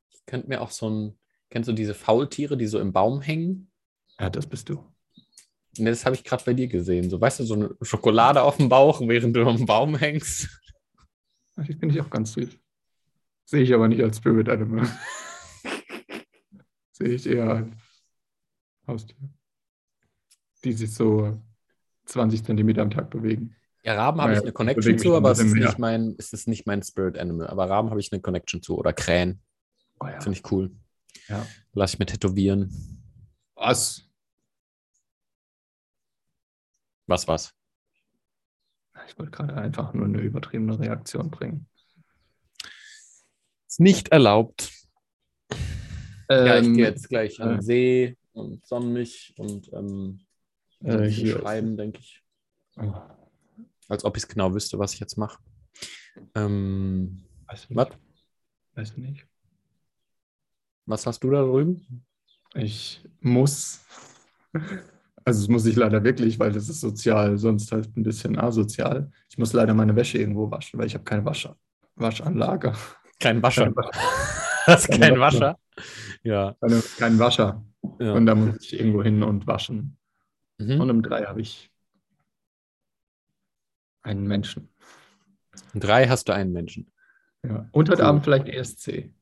Ich könnte mir auch so ein, kennst du diese Faultiere, die so im Baum hängen? Ja, das bist du. Ne, das habe ich gerade bei dir gesehen. So, weißt du, so eine Schokolade auf dem Bauch, während du am Baum hängst. Die finde ich auch ganz süß. Sehe ich aber nicht als Spirit Animal. Sehe ich eher als Haustier. Die sich so 20 Zentimeter am Tag bewegen. Ja, Raben habe ich eine Connection zu, ein aber es ist, nicht mein, es ist nicht mein Spirit Animal. Aber Raben habe ich eine Connection zu. Oder Krähen. Oh ja. Finde ich cool. ja. Lass ich mir tätowieren. Was? Was, was? Ich wollte gerade einfach nur eine übertriebene Reaktion bringen. Ist nicht erlaubt. Ja, ich Ähm, gehe jetzt gleich an äh, den See und sonne mich und ähm, Äh, schreiben, denke ich. oh, Als ob ich es genau wüsste, was ich jetzt mache. Ähm, weiß was? nicht. Weiß ich nicht. Was hast du da drüben? Ich muss, also das muss ich leider wirklich, weil das ist sozial, sonst halt ein bisschen asozial. Ich muss leider meine Wäsche irgendwo waschen, weil ich habe keine Wasch Waschanlage. Kein Wascher. Keine, Hast Keine kein Wascher. Ja. keine, keinen Wascher. ja. Und da muss ich irgendwo hin und waschen. Mhm. Und um drei habe ich einen Menschen. Um Drei hast du einen Menschen. Ja. Und heute Cool. Abend vielleicht ESC.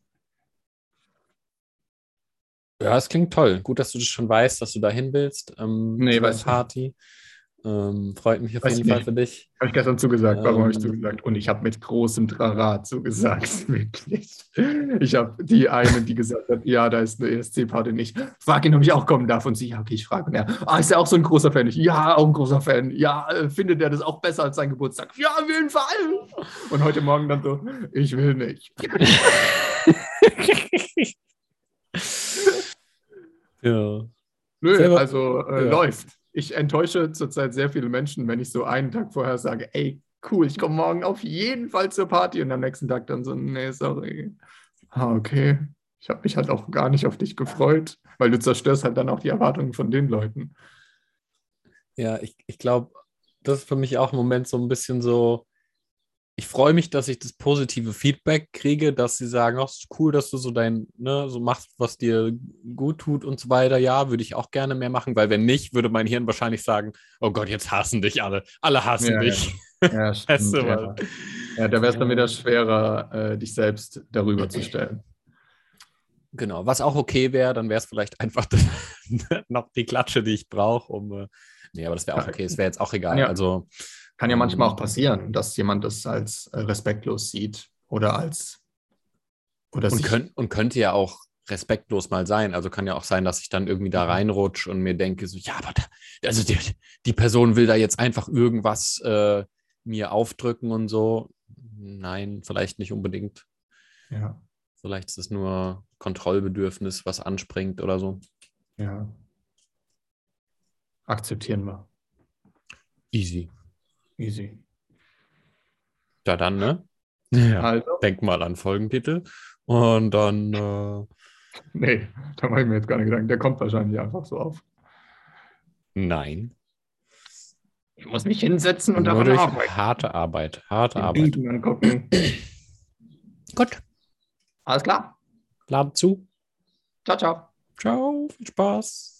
Ja, es klingt toll. Gut, dass du das schon weißt, dass du dahin willst. Ähm, Nee, zu der weiß nicht. Party. Ähm, freut mich auf Weiß jeden ich Fall nicht. für dich. Habe ich gestern zugesagt. Warum habe ich Ähm. zugesagt? Und ich habe mit großem Trara zugesagt. Wirklich. Ich habe die eine, die gesagt hat, ja, da ist eine ESC-Party nicht. Frag ihn, ob ich auch kommen darf. Und sie, ja, okay, ich frage. Und er, ah, ist er auch so ein großer Fan? Ich, ja, auch ein großer Fan. Ja, äh, findet er das auch besser als sein Geburtstag? Ja, auf jeden Fall. Und heute Morgen dann so, ich will nicht. ja. Nö, Selber- also äh, Ja. läuft. Ich enttäusche zurzeit sehr viele Menschen, wenn ich so einen Tag vorher sage, ey, cool, ich komme morgen auf jeden Fall zur Party und am nächsten Tag dann so, nee, sorry. Ah, okay. Ich habe mich halt auch gar nicht auf dich gefreut, weil du zerstörst halt dann auch die Erwartungen von den Leuten. Ja, ich, ich glaube, das ist für mich auch im Moment so ein bisschen so. Ich freue mich, dass ich das positive Feedback kriege, dass sie sagen, ach, ist cool, dass du so dein, ne, so machst, was dir gut tut und so weiter. Ja, würde ich auch gerne mehr machen, weil wenn nicht, würde mein Hirn wahrscheinlich sagen, oh Gott, jetzt hassen dich alle. Alle hassen Ja, dich. Ja, Weißt du, ja. ja da wäre es dann wieder schwerer, äh, dich selbst darüber zu stellen. Genau, was auch okay wäre, dann wäre es vielleicht einfach noch die Klatsche, die ich brauche, um. Äh, nee, aber das wäre auch okay. Es wäre jetzt auch egal. Ja. Also, Kann ja manchmal auch passieren, dass jemand das als äh, respektlos sieht oder als oder und, könnt, und könnte ja auch respektlos mal sein. Also kann ja auch sein, dass ich dann irgendwie da reinrutsche und mir denke, so, ja, aber da, also die, die Person will da jetzt einfach irgendwas äh, mir aufdrücken und so. Nein, vielleicht nicht unbedingt. ja, Vielleicht ist es nur Kontrollbedürfnis, was anspringt oder so. ja. Akzeptieren wir. Easy. Easy. Ja, dann, ne? Ja. Also, Denk mal an Folgentitel. Und dann, äh, nee, da mache ich mir jetzt keine Gedanken. Der kommt wahrscheinlich einfach so auf. nein. Ich muss mich hinsetzen und Nur daran durch arbeiten. harte Arbeit. Harte Den Arbeit. Angucken. Gut. Alles klar. Laden zu. Ciao, ciao. Ciao. Viel Spaß.